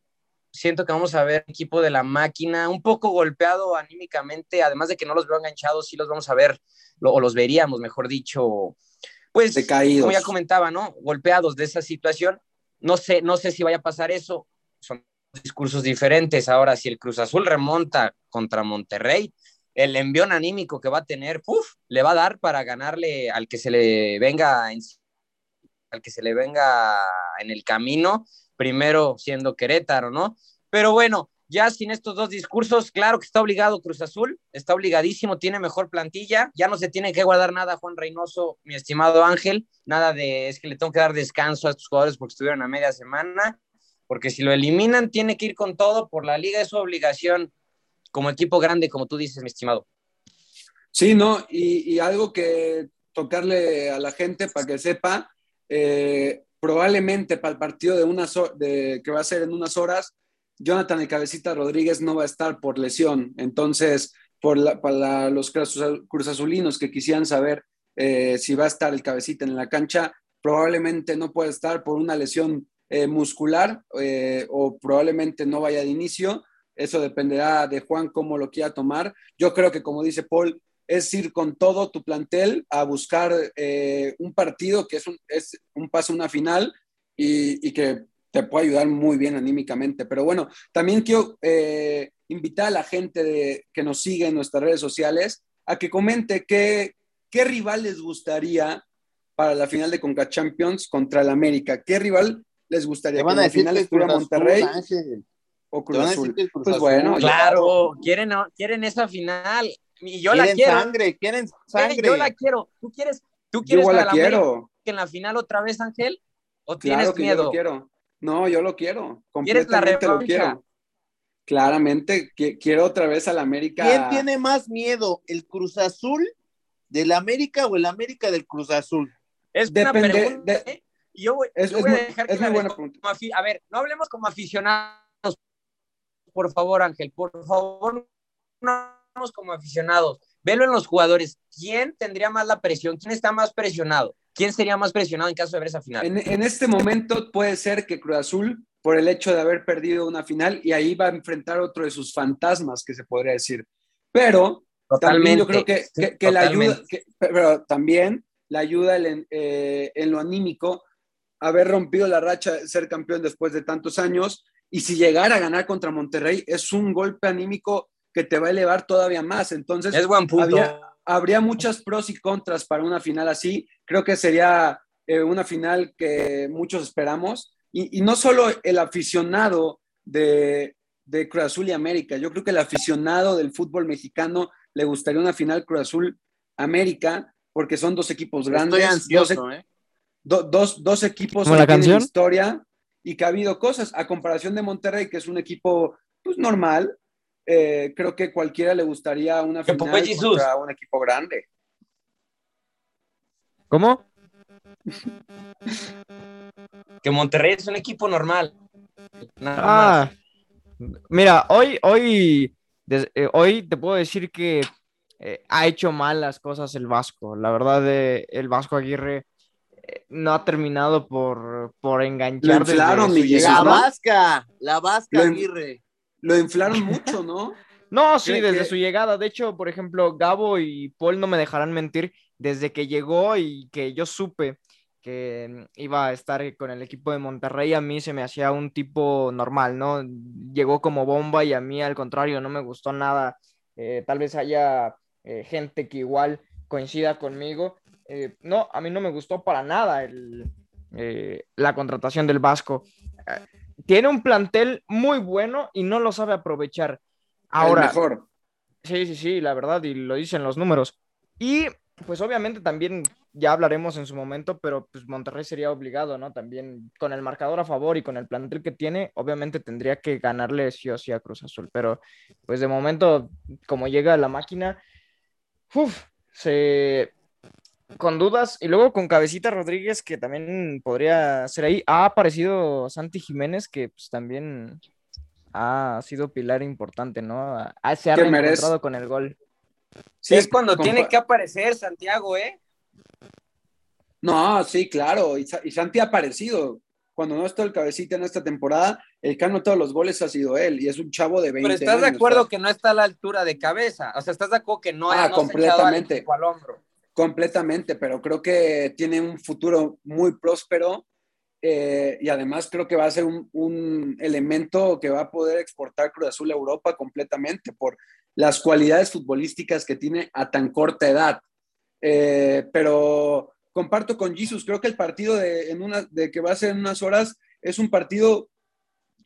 siento que vamos a ver equipo de la máquina un poco golpeado anímicamente, además de que no los veo enganchados, sí los vamos a ver, o los veríamos, mejor dicho, pues, Decaídos. como ya comentaba, ¿no? Golpeados de esa situación. No sé, no sé si vaya a pasar eso, son discursos diferentes. Ahora, si el Cruz Azul remonta contra Monterrey, el envión anímico que va a tener, uf, le va a dar para ganarle al que se le venga en, al que se le venga en el camino primero siendo Querétaro, ¿no? Pero bueno, ya sin estos dos discursos, claro que está obligado Cruz Azul, está obligadísimo, tiene mejor plantilla, ya no se tiene que guardar nada Juan Reynoso, mi estimado Ángel, nada de es que le tengo que dar descanso a estos jugadores porque estuvieron a media semana, porque si lo eliminan tiene que ir con todo por la liga, es su obligación como equipo grande, como tú dices, mi estimado. Sí, no, y, algo que tocarle a la gente para que sepa, eh, probablemente para el partido de unas de, que va a ser en unas horas, Jonathan el Cabecita Rodríguez no va a estar por lesión. Entonces, para los cruzazulinos que quisieran saber eh, si va a estar el Cabecita en la cancha, probablemente no puede estar por una lesión eh, muscular eh, o probablemente no vaya de inicio. Eso dependerá de Juan cómo lo quiera tomar. Yo creo que, como dice Paul, es ir con todo tu plantel a buscar eh, un partido que es un, es un paso a una final y, que te puede ayudar muy bien anímicamente. Pero bueno, también quiero eh, invitar a la gente de, que nos sigue en nuestras redes sociales a que comente qué, qué rival les gustaría para la final de Conca Champions contra el América. ¿Qué rival les gustaría? van a decir final que Monterrey o Cruz Azul. Pues bueno, claro, quieren, quieren esa final y yo la quiero. sangre, quieren sangre. Yo la quiero. ¿Tú quieres, tú quieres yo la, quiero. en la final otra vez, Ángel? ¿O tienes miedo? Yo lo quiero. No, yo lo quiero. ¿Quieres la lo quiero. Claramente, quiero otra vez al América. ¿Quién tiene más miedo, el Cruz Azul del América o el América del Cruz Azul? Es Depende, una pregunta, ¿eh? Yo voy, es, voy a dejar que muy buena pregunta. A ver, no hablemos como aficionados, por favor, Ángel, por favor, no como aficionados, velo en los jugadores. ¿Quién tendría más la presión? ¿Quién está más presionado? ¿Quién sería más presionado en caso de ver esa final? En, este momento puede ser que Cruz Azul, por el hecho de haber perdido una final, y ahí va a enfrentar otro de sus fantasmas, que se podría decir. Pero también yo creo que, que, la ayuda, pero también la ayuda en, eh, en lo anímico, haber rompido la racha de ser campeón después de tantos años Y si llegara a ganar contra Monterrey, es un golpe anímico que te va a elevar todavía más. Entonces, Es buen punto. había- habría muchas pros y contras para una final así. Creo que sería eh, una final que muchos esperamos. Y, y no solo el aficionado de, de Cruz Azul y América, yo creo que el aficionado del fútbol mexicano le gustaría una final Cruz Azul América, porque son dos equipos grandes, Estoy ansioso, dos, ¿eh? do- dos, dos equipos ¿Como que la tienen canción? historia y que ha habido cosas, a comparación de Monterrey, que es un equipo pues, normal. Eh, creo que cualquiera le gustaría una Que final contra un equipo grande. ¿Cómo? Que Monterrey es un equipo normal. Nada Ah, mira, hoy, hoy, des- eh, hoy te puedo decir que eh, ha hecho mal las cosas el Vasco. La verdad, eh, el Vasco Aguirre eh, no ha terminado por, por enganchar inflaron, su Jesús, La. Vasca, la Vasca Lo- Aguirre. Lo inflaron mucho, ¿no? No, sí, ¿Cree desde que- su llegada. De hecho, por ejemplo, Gabo y Paul no me dejarán mentir. Desde que llegó y que yo supe que mm, iba a estar con el equipo de Monterrey, a mí se me hacía un tipo normal, ¿no? Llegó como bomba y a mí al contrario, no me gustó nada. Eh, tal vez haya eh, gente que igual coincida conmigo. Eh, no, a mí no me gustó para nada el, la contratación del Vasco. Tiene un plantel muy bueno y no lo sabe aprovechar. Ahora, el mejor. Sí, sí, sí, la verdad, y lo dicen los números. Y pues obviamente también ya hablaremos en su momento, pero pues Monterrey sería obligado, ¿no? También con el marcador a favor y con el plantel que tiene, obviamente tendría que ganarle sí o sí a Cruz Azul, pero pues de momento, como llega la máquina, uf, se con dudas y luego con Cabecita Rodríguez que también podría ser ahí. Ha aparecido Santi Jiménez que pues también ha sido pilar importante, ¿no? Ha- se ha reencontrado con el gol. Sí, es cuando tiene que aparecer Santiago, ¿eh? No, sí, claro. Y, Sa- y Santi ha aparecido. Cuando no está el cabecita en esta temporada, el que ha anotado los goles ha sido él. Y es un chavo de 20 Pero estás de acuerdo ¿sabes? que no está a la altura de cabeza. O sea, estás de acuerdo que no, Ah, no se al completamente. equipo al hombro. Completamente, pero creo que tiene un futuro muy próspero eh, y además creo que va a ser un, elemento que va a poder exportar Cruz Azul a Europa completamente por las cualidades futbolísticas que tiene a tan corta edad. Eh, pero comparto con Jesus, creo que el partido de, en una, de que va a ser en unas horas es un partido,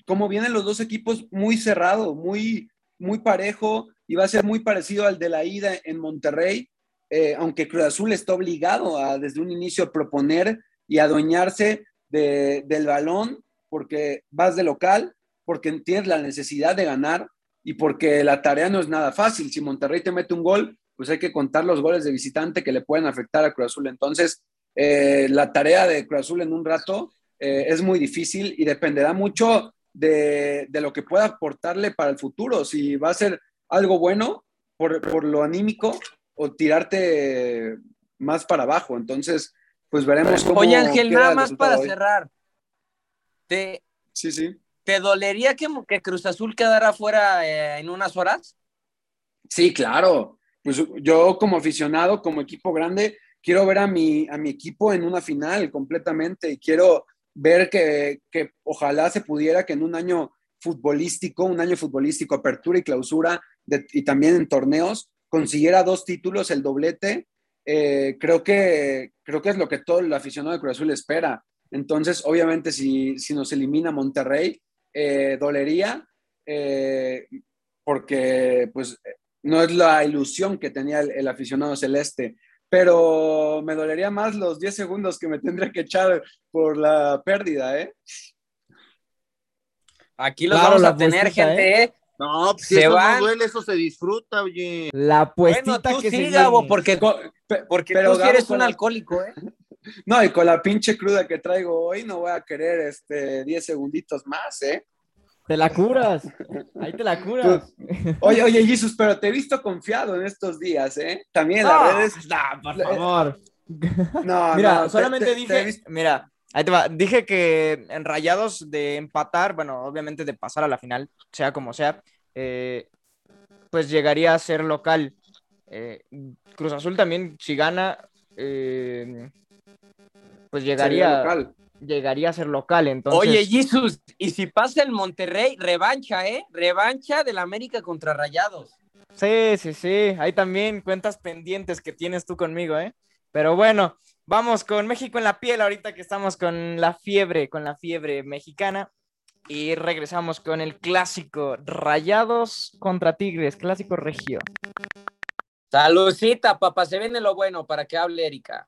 como vienen los dos equipos, muy cerrado, muy, muy parejo y va a ser muy parecido al de la ida en Monterrey eh, aunque Cruz Azul está obligado a desde un inicio a proponer y adueñarse de- del balón porque vas de local, porque tienes la necesidad de ganar y porque la tarea no es nada fácil. Si Monterrey te mete un gol, pues hay que contar los goles de visitante que le pueden afectar a Cruz Azul. Entonces, eh, la tarea de Cruz Azul en un rato eh, es muy difícil y dependerá mucho de, lo que pueda aportarle para el futuro. Si va a ser algo bueno por lo anímico o tirarte más para abajo. Entonces, pues veremos cómo. Oye, Ángel, nada más para hoy. cerrar. ¿Te, Sí, sí. te dolería que, que Cruz Azul quedara fuera eh, en unas horas? Sí, claro. Pues yo como aficionado, como equipo grande, quiero ver a mi, a mi equipo en una final completamente y quiero ver que, que ojalá se pudiera que en un año futbolístico, un año futbolístico, apertura y clausura, de- y también en torneos, consiguiera dos títulos, el doblete. Eh, creo, que, creo que es lo que todo el aficionado de Cruz Azul espera. Entonces, obviamente, si, si nos elimina Monterrey, eh, dolería, eh, porque pues no es la ilusión que tenía el, el aficionado celeste, pero me dolería más los 10 segundos que me tendría que echar por la pérdida, ¿eh? Aquí los Claro, vamos a tener, gente. ¿eh? No, pues si Se eso van. no duele, eso se disfruta, oye. La puestita Bueno, tú que se sí, Gabo, porque, porque pero tú sí eres un la- alcohólico, ¿eh? No, y con la pinche cruda que traigo hoy no voy a querer este 10 segunditos más, ¿eh? Te la curas. Ahí te la curas. Oye, oye, Jesus, pero te he visto confiado en estos días, ¿eh? También en No, las redes. no, por favor. No, Mira, no, solamente te- dije, visto- mira, ahí te va, dije que en Rayados de empatar, bueno, obviamente de pasar a la final, sea como sea, eh, pues llegaría a ser local. Eh, Cruz Azul también, si gana, eh, pues llegaría, local. llegaría a ser local. Entonces, Oye, Jesus, y si pasa el Monterrey, revancha, ¿eh? Revancha del América contra Rayados. Sí, sí, sí. Hay también cuentas pendientes que tienes tú conmigo, ¿eh? Pero bueno, vamos con México en la piel ahorita que estamos con la fiebre, con la fiebre mexicana. Y regresamos con el clásico Rayados contra Tigres, clásico regio. Saludcita, papá, se viene lo bueno para que hable Erika.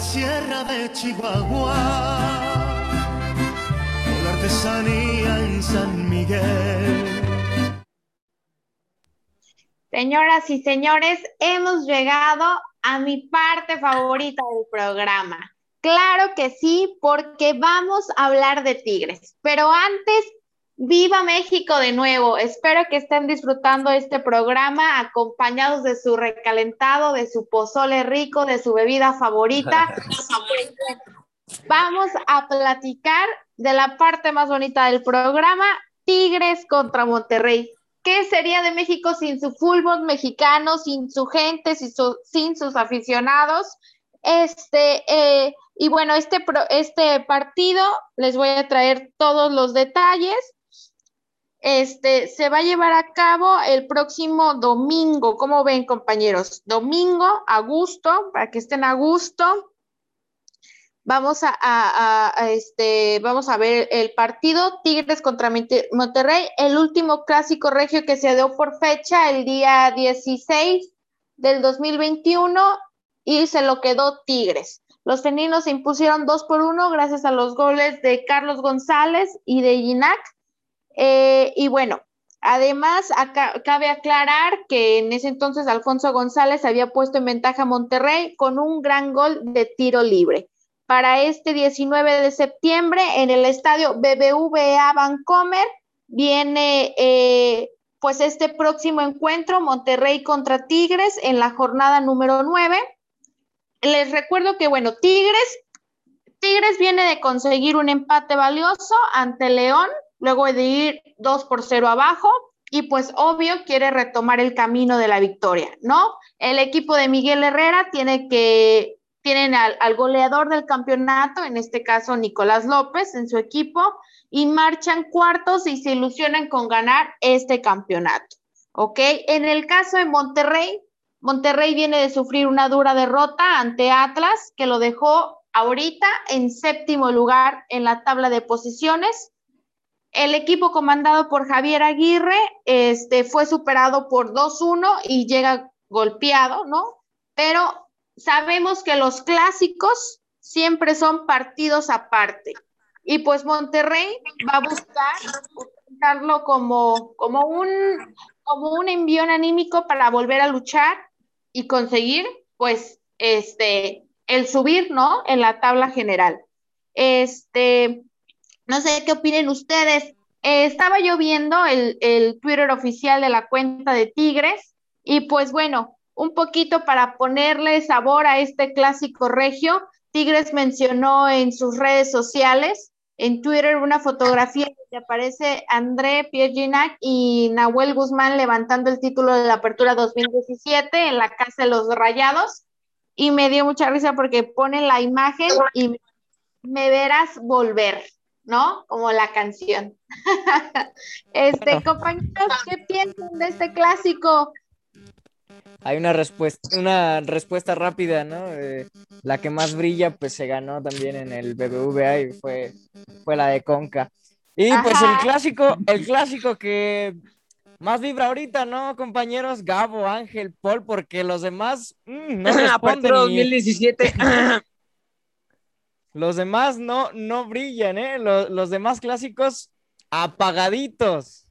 Sierra de Chihuahua la artesanía en San Miguel. Señoras y señores, hemos llegado a mi parte favorita del programa. Claro que sí, porque vamos a hablar de Tigres. Pero antes, viva México de nuevo. Espero que estén disfrutando este programa acompañados de su recalentado, de su pozole rico, de su bebida favorita. Vamos a platicar de la parte más bonita del programa, Tigres contra Monterrey. ¿Qué sería de México sin su fútbol mexicano, sin su gente, sin, su- sin sus aficionados? Este, eh, y bueno, este, este partido les voy a traer todos los detalles. Este se va a llevar a cabo el próximo domingo. ¿Cómo ven, compañeros? Domingo, a gusto, para que estén a gusto. Vamos a, este, vamos a ver el partido Tigres contra Monte- Monterrey, el último clásico regio que se dio por fecha el día 16 del 2021 y se lo quedó Tigres. Los felinos se impusieron dos por uno gracias a los goles de Carlos González y de Ginac. Eh, y bueno, además acá, cabe aclarar que en ese entonces Alfonso González había puesto en ventaja a Monterrey con un gran gol de tiro libre. Para este 19 de septiembre en el estadio BBVA Bancomer viene eh, pues este próximo encuentro Monterrey contra Tigres en la jornada número 9. Les recuerdo que bueno, Tigres Tigres viene de conseguir un empate valioso ante León, luego de ir 2 por 0 abajo, y pues obvio quiere retomar el camino de la victoria, ¿no? El equipo de Miguel Herrera tiene que, tienen al, al goleador del campeonato, en este caso Nicolás López, en su equipo, y marchan cuartos y se ilusionan con ganar este campeonato, ¿ok? En el caso de Monterrey, Monterrey viene de sufrir una dura derrota ante Atlas, que lo dejó ahorita en séptimo lugar en la tabla de posiciones. El equipo comandado por Javier Aguirre este, fue superado por 2-1 y llega golpeado, ¿no? Pero sabemos que los clásicos siempre son partidos aparte. Y pues Monterrey va a buscar utilizarlo como, como, un, como un envión anímico para volver a luchar y conseguir, pues, este, el subir, ¿no? En la tabla general. Este, no sé qué opinen ustedes. Eh, estaba yo viendo el, el Twitter oficial de la cuenta de Tigres y pues bueno, un poquito para ponerle sabor a este clásico regio, Tigres mencionó en sus redes sociales, en Twitter, una fotografía donde aparece André Pierginac y Nahuel Guzmán levantando el título de la Apertura 2017 en la Casa de los Rayados. Y me dio mucha risa porque pone la imagen y me verás volver, ¿no? Como la canción. este, compañeros, ¿qué piensan de este clásico? Hay una respuesta, una respuesta rápida, ¿no? Eh, la que más brilla, pues se ganó también en el BBVA y fue, fue la de Conca. Y pues el clásico, el clásico que más vibra ahorita, ¿no, compañeros? Gabo, Ángel, Paul, porque los demás mm, no responden. 2017. Los demás no, no brillan, ¿eh? Los, demás clásicos apagaditos.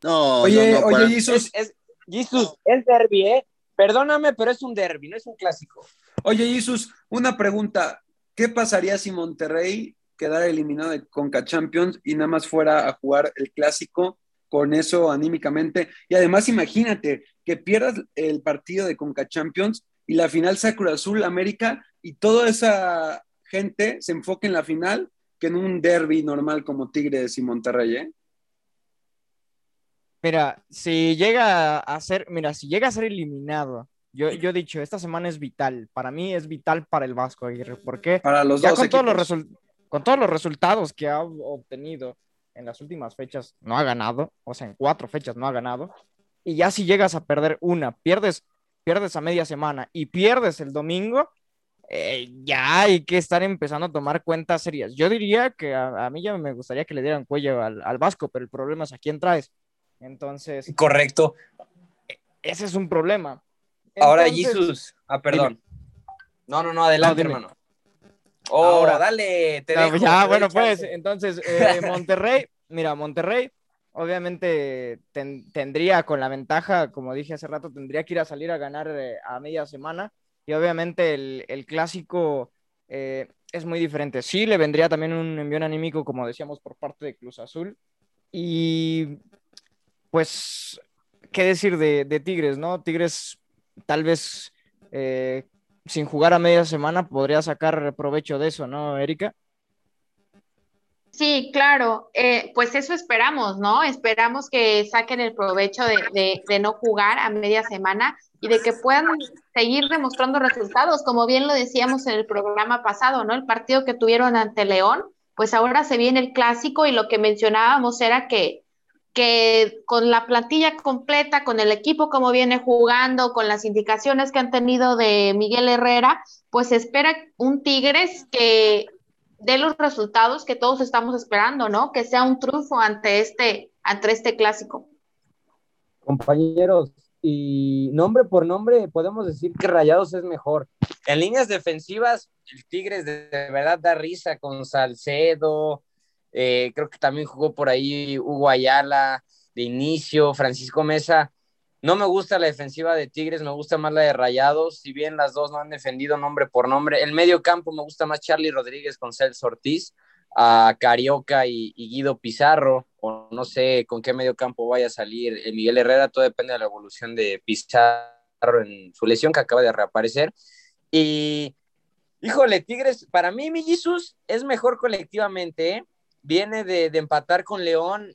No, Oye, no, no, oye, para- Jesus, Es, Jesus, es derby, ¿eh? Perdóname, pero es un derby, no es un clásico. oye, Jesus, una pregunta. ¿Qué pasaría si Monterrey quedara eliminado de Conca Champions y nada más fuera a jugar el clásico con eso anímicamente? Y además, imagínate que pierdas el partido de Conca Champions y la final sea Cruz Azul América y toda esa gente se enfoque en la final que en un derby normal como Tigres y Monterrey, ¿eh? Mira, si llega a ser, mira, si llega a ser eliminado, yo, yo he dicho, esta semana es vital. Para mí es vital para el Vasco Aguirre. ¿Por qué? Para los ya dos con todos, los con todos los resultados que ha obtenido en las últimas fechas, no ha ganado, o sea, en cuatro fechas no ha ganado, y ya si llegas a perder una, pierdes, pierdes a media semana y pierdes el domingo, eh, ya hay que estar empezando a tomar cuentas serias. Yo diría que a, a mí ya me gustaría que le dieran cuello al, al Vasco, pero el problema es a quién traes. Entonces, Correcto. ese es un problema. Ahora, Jesus. Ah, perdón. No, no, no, adelante, No, hermano. Oh, Ahora. dale, te dejo, ya, te bueno, pues, entonces, eh, Monterrey, mira, Monterrey, obviamente ten- tendría con la ventaja, como dije hace rato, tendría que ir a salir a ganar eh, a media semana y obviamente el, clásico eh, es muy diferente. Sí, le vendría también un envío anímico, como decíamos, por parte de Cruz Azul y pues, ¿qué decir de, de Tigres, no? Tigres tal vez eh, sin jugar a media semana podría sacar provecho de eso, ¿no, Erika? Sí, claro, eh, pues eso esperamos, ¿no? Esperamos que saquen el provecho de, no jugar a media semana y de que puedan seguir demostrando resultados, como bien lo decíamos en el programa pasado, ¿no? El partido que tuvieron ante León, pues ahora se viene el clásico y lo que mencionábamos era que, que con la plantilla completa, con el equipo como viene jugando, con las indicaciones que han tenido de Miguel Herrera, pues espera un Tigres que de los resultados que todos estamos esperando, ¿no? Que sea un triunfo ante este, ante este clásico. Compañeros, y nombre por nombre podemos decir que Rayados es mejor. En líneas defensivas, el Tigres de, de verdad da risa con Salcedo, eh, creo que también jugó por ahí Hugo Ayala de inicio, Francisco Mesa. No me gusta la defensiva de Tigres, me gusta más la de Rayados, si bien las dos no han defendido nombre por nombre. El medio campo me gusta más Charlie Rodríguez con Celso Ortiz, a Carioca y, Guido Pizarro, o no sé con qué medio campo vaya a salir el Miguel Herrera, todo depende de la evolución de Pizarro en su lesión que acaba de reaparecer. Y, híjole, Tigres, para mí, mi es mejor colectivamente, ¿eh? viene de, de empatar con León,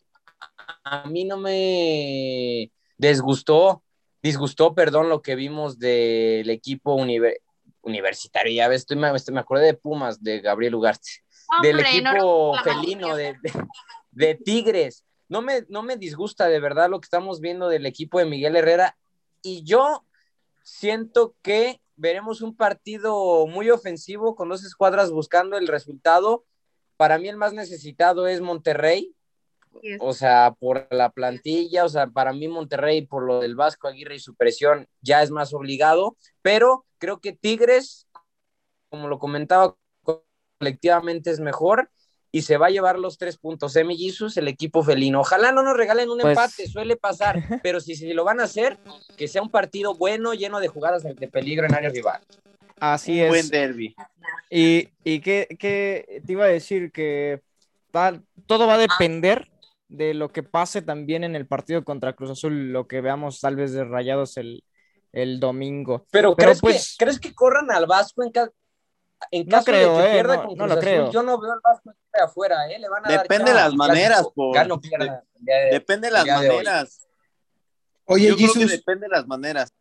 a mí no me desgustó, disgustó, perdón, lo que vimos del equipo univer- universitario. Ya ves, estoy, me, estoy- me acordé de Pumas, de Gabriel Ugarte, del equipo no felino de, de, de Tigres. No me, no me disgusta de verdad lo que estamos viendo del equipo de Miguel Herrera. Y yo siento que veremos un partido muy ofensivo con dos escuadras buscando el resultado. Para mí el más necesitado es Monterrey, o sea, por la plantilla, o sea, para mí Monterrey, por lo del Vasco Aguirre y su presión, ya es más obligado, pero creo que Tigres, como lo comentaba, colectivamente es mejor y se va a llevar los tres puntos. Emi Jesus, el equipo felino. Ojalá no nos regalen un Pues- empate, suele pasar, pero si, si lo van a hacer, que sea un partido bueno, lleno de jugadas de, peligro en área rival. Así Un buen es. derby. Y, y que, que te iba a decir que tal- todo va a depender de lo que pase también en el partido contra Cruz Azul, lo que veamos tal vez de Rayados el, el domingo. Pero, Pero, ¿crees, pues- que, ¿crees que corran al Vasco en, ca- en No caso creo, de que eh, pierda no- con no lo Cruz Azul? creo. Yo no veo al Vasco de afuera, ¿eh? Le van a dar Depende de chance las maneras, por- Gano, pierda. día de- Depende de las de maneras. Oye, Yo creo que depende de las maneras.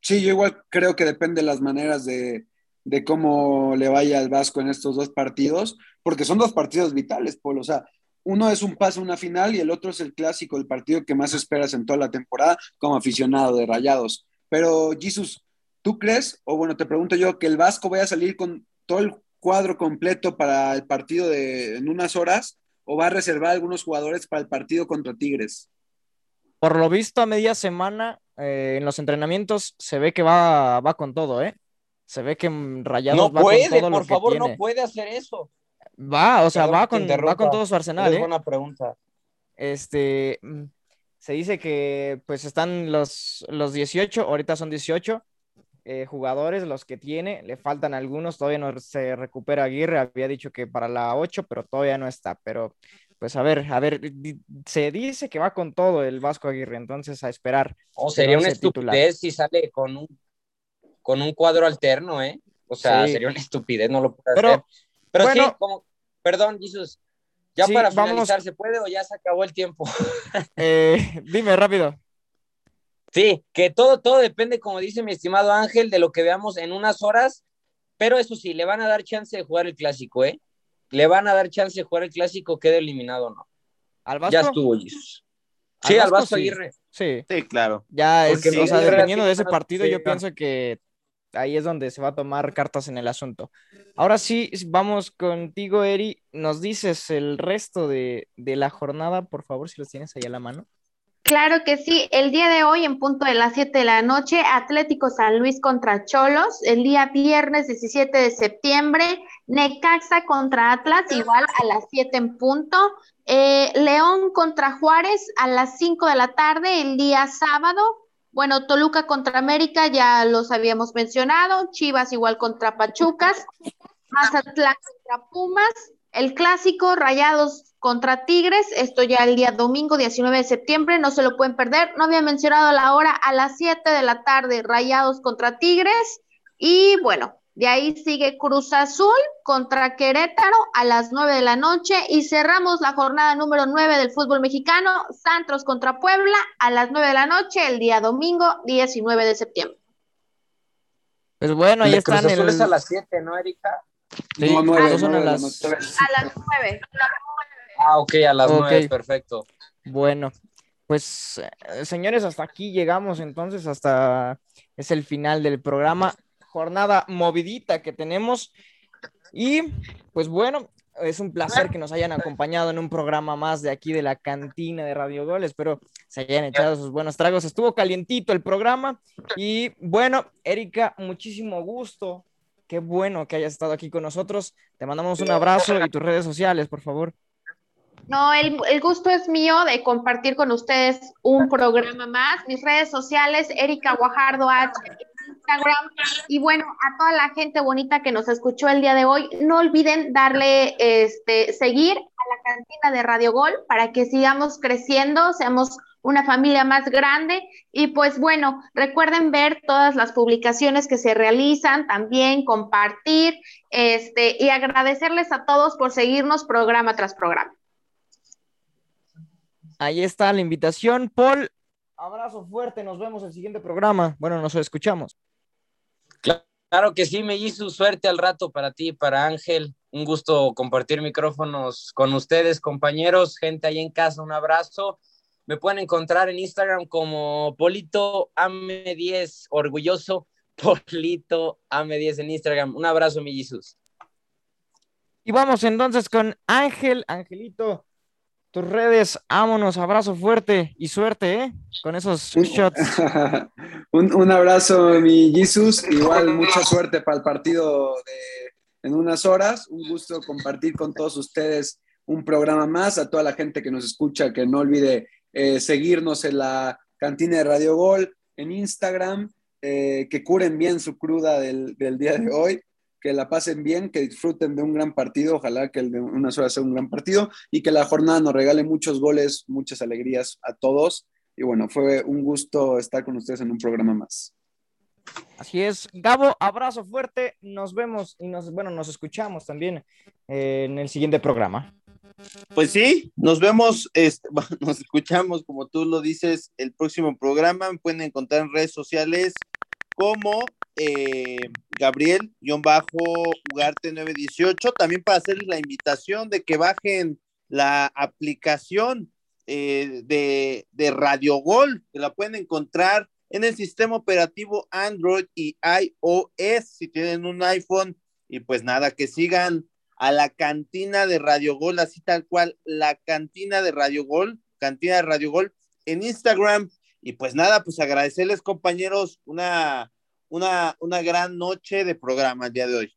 sí, yo igual creo que depende de las maneras de, de cómo le vaya al Vasco en estos dos partidos, porque son dos partidos vitales, Paul. O sea, uno es un paso a una final y el otro es el clásico, el partido que más esperas en toda la temporada como aficionado de Rayados. Pero, Jesus, ¿tú crees, o bueno, te pregunto yo, que el Vasco vaya a salir con todo el cuadro completo para el partido de en unas horas o va a reservar algunos jugadores para el partido contra Tigres? Por lo visto, a media semana eh, en los entrenamientos se ve que va, va con todo, ¿eh? Se ve que mm, Rayados No va puede, con todo por lo que favor, tiene. no puede hacer eso. Va, o sea, va con, va con todo su arsenal, Es ¿eh? buena pregunta. Este, mm, se dice que pues están los, los 18, ahorita son 18 eh, jugadores los que tiene, le faltan algunos, todavía no se recupera Aguirre, había dicho que para la 8, pero todavía no está, pero pues a ver, a ver, se dice que va con todo el Vasco Aguirre, entonces a esperar. O sería una titular. estupidez si sale con un, con un cuadro alterno, ¿eh? O sea, Sí. sería una estupidez, no lo puede Pero, hacer. Pero sí, bueno. como, perdón, Jesus, ya Sí, para vamos- finalizar, ¿se puede o ya se acabó el tiempo? Eh, dime rápido. Sí, que todo, todo depende, como dice mi estimado Ángel, de lo que veamos en unas horas, pero eso sí, le van a dar chance de jugar el clásico, ¿eh? Le van a dar chance de jugar el clásico, quede eliminado o no. ¿Al Vasco? Ya estuvo, Jesus. Al Sí, al Vasco, Vasco sí. Aguirre. Sí, Sí, claro. ya es, Porque o sea, dependiendo de ese partido, yo sí, pienso que ahí es donde se va a tomar cartas en el asunto. Ahora sí, vamos contigo, Eri. Nos dices el resto de, de la jornada, por favor, si los tienes ahí a la mano. Claro que sí, el día de hoy en punto de las 7 de la noche, Atlético San Luis contra Cholos, el día viernes 17 de septiembre, Necaxa contra Atlas, igual a las 7 en punto, Eh, León contra Juárez a las 5 de la tarde, el día sábado, bueno, Toluca contra América, ya los habíamos mencionado, Chivas igual contra Pachucas, Mazatlán contra Pumas, el clásico Rayados contra Tigres, esto ya el día domingo 19 de septiembre, no se lo pueden perder. No había mencionado la hora a las 7 de la tarde, Rayados contra Tigres. Y bueno, de ahí sigue Cruz Azul contra Querétaro a las 9 de la noche y cerramos la jornada número 9 del fútbol mexicano, Santos contra Puebla a las 9 de la noche el día domingo 19 de septiembre. Pues bueno, ahí de Cruz están. Azul el- es a las 7, ¿no, Erika? Sí, No, nueve, dos son a nueve de la las- noche. A las 9. Ah, ok, a las Ok. 9, perfecto. Bueno, pues eh, señores, hasta aquí llegamos entonces, hasta es el final del programa, jornada movidita que tenemos. Y pues bueno, es un placer que nos hayan acompañado en un programa más de aquí de la cantina de Radio Gol, espero se hayan echado sus buenos tragos, estuvo calientito el programa. Y bueno, Erika, muchísimo gusto, qué bueno que hayas estado aquí con nosotros, te mandamos un abrazo y tus redes sociales, por favor. No, el, el gusto es mío de compartir con ustedes un programa más. Mis redes sociales, Erika Guajardo H Instagram. Y bueno, a toda la gente bonita que nos escuchó el día de hoy, no olviden darle este seguir a la cantina de Radio Gol para que sigamos creciendo, seamos una familia más grande. Y pues bueno, recuerden ver todas las publicaciones que se realizan, también compartir, este, y agradecerles a todos por seguirnos programa tras programa. Ahí está la invitación. Paul, abrazo fuerte. Nos vemos en el siguiente programa. Bueno, nos escuchamos. Claro que sí, me hizo suerte al rato para ti, para Ángel. Un gusto compartir micrófonos con ustedes, compañeros, gente ahí en casa. Un abrazo. Me pueden encontrar en Instagram como Polito Ame10, orgulloso Polito Ame10 en Instagram. Un abrazo, mi Jesus. Y vamos entonces con Ángel, Angelito, tus redes, vámonos, abrazo fuerte y suerte, ¿eh? Con esos shots. un, un abrazo, mi Jesus. Igual mucha suerte para el partido de, en unas horas. Un gusto compartir con todos ustedes un programa más. A toda la gente que nos escucha, que no olvide eh, seguirnos en la cantina de Radio Gol, en Instagram, eh, que curen bien su cruda del, del día de hoy. Que la pasen bien, que disfruten de un gran partido, ojalá que el de unas horas sea un gran partido y que la jornada nos regale muchos goles, muchas alegrías a todos. Y bueno, fue un gusto estar con ustedes en un programa más. Así es, Gabo, abrazo fuerte, nos vemos y nos, bueno, nos escuchamos también eh, en el siguiente programa. Pues sí, nos vemos, este, nos escuchamos, como tú lo dices, el próximo programa. Me pueden encontrar en redes sociales como eh, Gabriel-Ugarte918. También para hacerles la invitación de que bajen la aplicación eh, de, de Radio Gol, que la pueden encontrar en el sistema operativo Android y iOS, si tienen un iPhone. Y pues nada, que sigan a la cantina de Radio Gol, así tal cual, la cantina de Radio Gol, cantina de Radio Gol en Instagram. Y pues nada, pues agradecerles compañeros una, una, una gran noche de programa el día de hoy.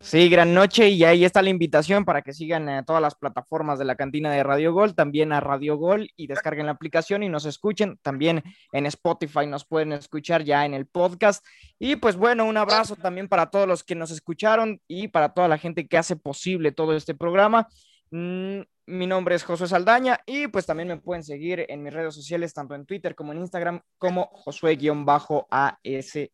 Sí, gran noche y ahí está la invitación para que sigan a todas las plataformas de la cantina de Radio Gol, también a Radio Gol y descarguen la aplicación y nos escuchen. También en Spotify nos pueden escuchar ya en el podcast. Y pues bueno, un abrazo también para todos los que nos escucharon y para toda la gente que hace posible todo este programa. Mi nombre es Josué Saldaña y pues también me pueden seguir en mis redes sociales, tanto en Twitter como en Instagram, como Josué-AS-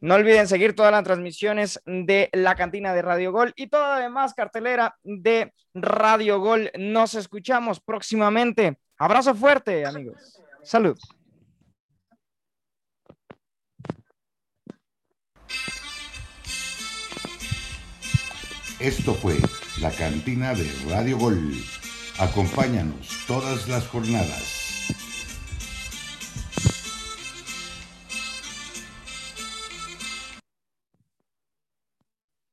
no olviden seguir todas las transmisiones de la cantina de Radio Gol y toda además cartelera de Radio Gol. Nos escuchamos próximamente. Abrazo fuerte, amigos. Salud. Esto fue la cantina de Radio Gol. Acompáñanos todas las jornadas.